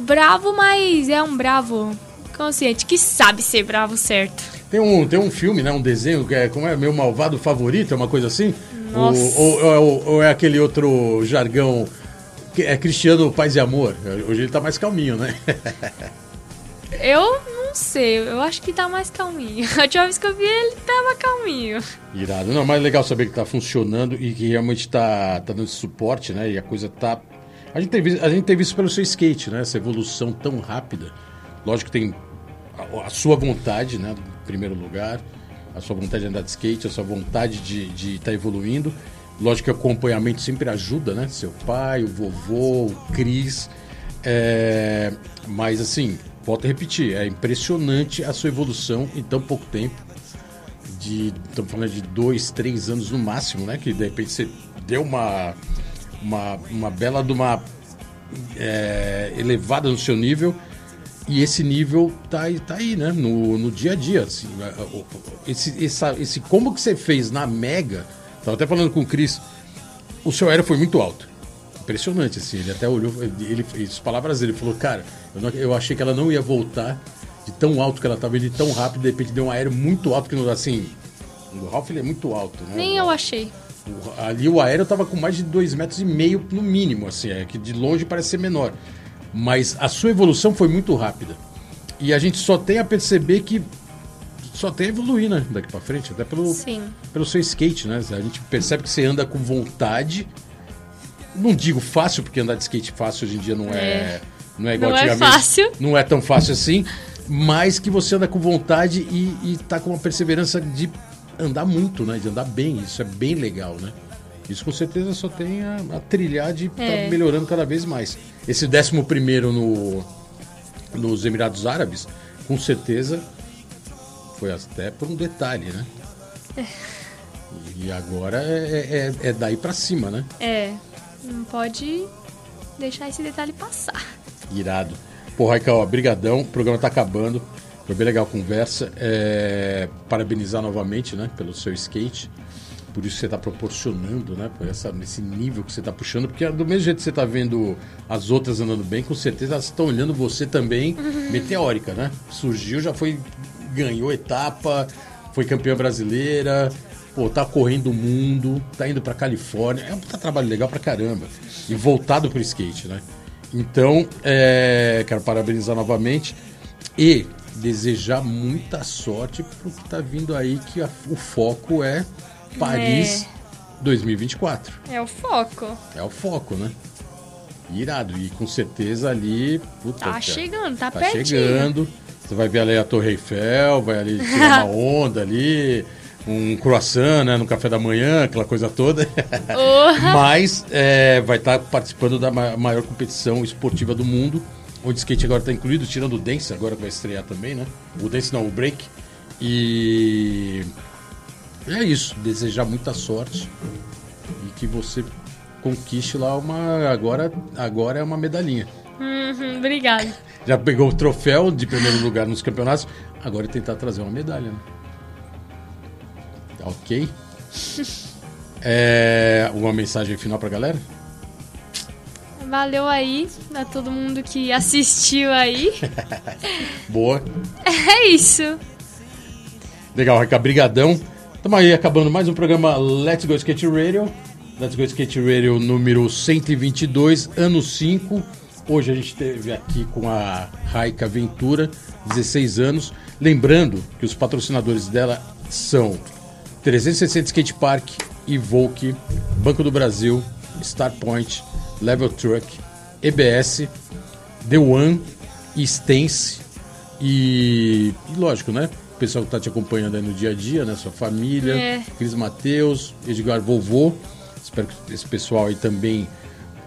Speaker 3: bravo, mas é um bravo consciente, que sabe ser bravo certo.
Speaker 1: Tem um, tem um filme, né? Um desenho que é como é meu malvado favorito, é uma coisa assim?
Speaker 3: Nossa.
Speaker 1: Ou, ou- ou- ou é aquele outro jargão que é Cristiano Paz e Amor? Hoje ele tá mais calminho, né?
Speaker 3: Eu não sei, eu acho que tá mais calminho. A última vez que eu vi ele tava calminho.
Speaker 1: Irado. Não, mas é legal saber que tá funcionando e que realmente tá, tá dando esse suporte, né? E a coisa tá. A gente, visto, a gente tem visto pelo seu skate, né? Essa evolução tão rápida. Lógico que tem a, a sua vontade, né? Em primeiro lugar. A sua vontade de andar de skate, a sua vontade de estar evoluindo. Lógico que o acompanhamento sempre ajuda, né? Seu pai, o vovô, o Cris. É, mas assim, volto a repetir, é impressionante a sua evolução em tão pouco tempo de estamos falando de dois, três anos no máximo, né? Que de repente você deu uma uma, uma bela de uma é, elevada no seu nível e esse nível tá, tá aí, né? No, no dia a dia, assim, o- esse, essa, esse combo que você fez na Mega, tava até falando com o Cris, o seu aéreo foi muito alto. Impressionante, assim, ele até olhou, ele, as palavras dele, falou, cara, eu, não- eu achei que ela não ia voltar de tão alto que ela indo, de tão rápido, de repente deu um aéreo muito alto, que não assim, o Ralph ele é muito alto, né?
Speaker 3: Nem eu achei.
Speaker 1: Ali o aéreo tava com mais de dois metros e meio no mínimo, assim, é que de longe parece ser menor. Mas a sua evolução foi muito rápida. E a gente só tem a perceber que só tem a evoluir, né? Daqui pra frente, até pelo,
Speaker 3: Sim.
Speaker 1: pelo seu skate, né? A gente percebe que você anda com vontade. Não digo fácil, porque andar de skate fácil hoje em dia não é,
Speaker 3: É.
Speaker 1: não é igual
Speaker 3: Não é
Speaker 1: antigamente.
Speaker 3: fácil.
Speaker 1: Não é tão fácil assim, mas que você anda com vontade e, e tá com uma perseverança de andar muito, né? De andar bem. Isso é bem legal, né? Isso com certeza só tem a, a trilhar de estar
Speaker 3: É.
Speaker 1: melhorando cada vez mais. Esse décimo primeiro no, nos Emirados Árabes, com certeza foi até por um detalhe, né? E agora é, é- é daí pra cima, né?
Speaker 3: É, não pode deixar esse detalhe passar.
Speaker 1: Irado. Pô, Raikal, ó, brigadão. O programa tá acabando. Foi bem legal a conversa. É, Parabenizar novamente, né, pelo seu skate. Por isso que você tá proporcionando, né, por essa, nesse nível que você tá puxando. Porque do mesmo jeito que você tá vendo as outras andando bem, com certeza elas estão olhando você também meteórica, né? Surgiu, já foi, ganhou etapa, foi campeã brasileira, pô, tá correndo o mundo, tá indo pra Califórnia. É um trabalho legal pra caramba. E voltado pro skate, né? Então, é, quero parabenizar novamente e desejar muita sorte pro que tá vindo aí, que a- o foco é Paris 2024.
Speaker 3: É o foco.
Speaker 1: É o foco, né? Irado. E com certeza ali. Puta,
Speaker 3: Tá
Speaker 1: cara,
Speaker 3: chegando, tá
Speaker 1: Tá
Speaker 3: pertinho.
Speaker 1: chegando. Você vai ver ali a Torre Eiffel, vai ali tirar uma onda ali, um croissant, né, no café da manhã, aquela coisa toda.
Speaker 3: Porra.
Speaker 1: Mas é, vai estar participando da ma- maior competição esportiva do mundo, onde o skate agora está incluído, tirando o dance, agora que vai estrear também, né? O dance não, o break. E é isso, desejar muita sorte e que você conquiste lá uma agora agora é uma medalhinha.
Speaker 3: Uhum, obrigada.
Speaker 1: Já pegou o troféu de primeiro lugar nos campeonatos, agora é tentar trazer uma medalha, né? Ok. É, uma mensagem final pra galera?
Speaker 3: Valeu aí a todo mundo que assistiu aí.
Speaker 1: Boa.
Speaker 3: É isso.
Speaker 1: Legal, Raika, brigadão. Estamos aí acabando mais um programa Let's Go Skate Radio. Let's Go Skate Radio número 122, ano 5. Hoje a gente esteve aqui com a Raika Ventura, 16 anos. Lembrando que os patrocinadores dela são 360 Skate Park, Evoque, Banco do Brasil, Starpoint, Level Truck, EBS, The One, Stance e, e lógico, né? O pessoal que está te acompanhando aí no dia a dia, né? Sua família,
Speaker 3: É.
Speaker 1: Cris Mateus, Edgar Vovô. Espero que esse pessoal aí também,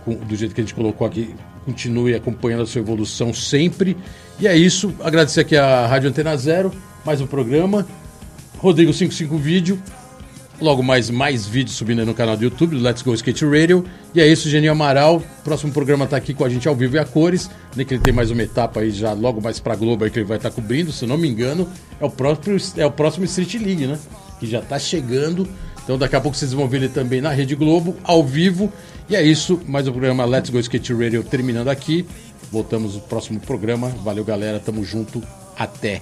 Speaker 1: com- do jeito que a gente colocou aqui, continue acompanhando a sua evolução sempre. E é isso. Agradecer aqui a Rádio Antena Zero, mais um programa. Rodrigo 55 Vídeo. Logo mais, mais vídeos subindo aí no canal do YouTube do Let's Go Skate Radio. E é isso, Geninho Amaral. Próximo programa tá aqui com a gente ao vivo e a cores. Nem que ele tem mais uma etapa aí já logo mais pra Globo aí que ele vai estar cobrindo. Se não me engano, é o, próprio, é o próximo Street League, né? Que já tá chegando. Então daqui a pouco vocês vão ver ele também na Rede Globo, ao vivo. E é isso, mais um programa Let's Go Skate Radio terminando aqui. Voltamos no próximo programa. Valeu, galera. Tamo junto. Até.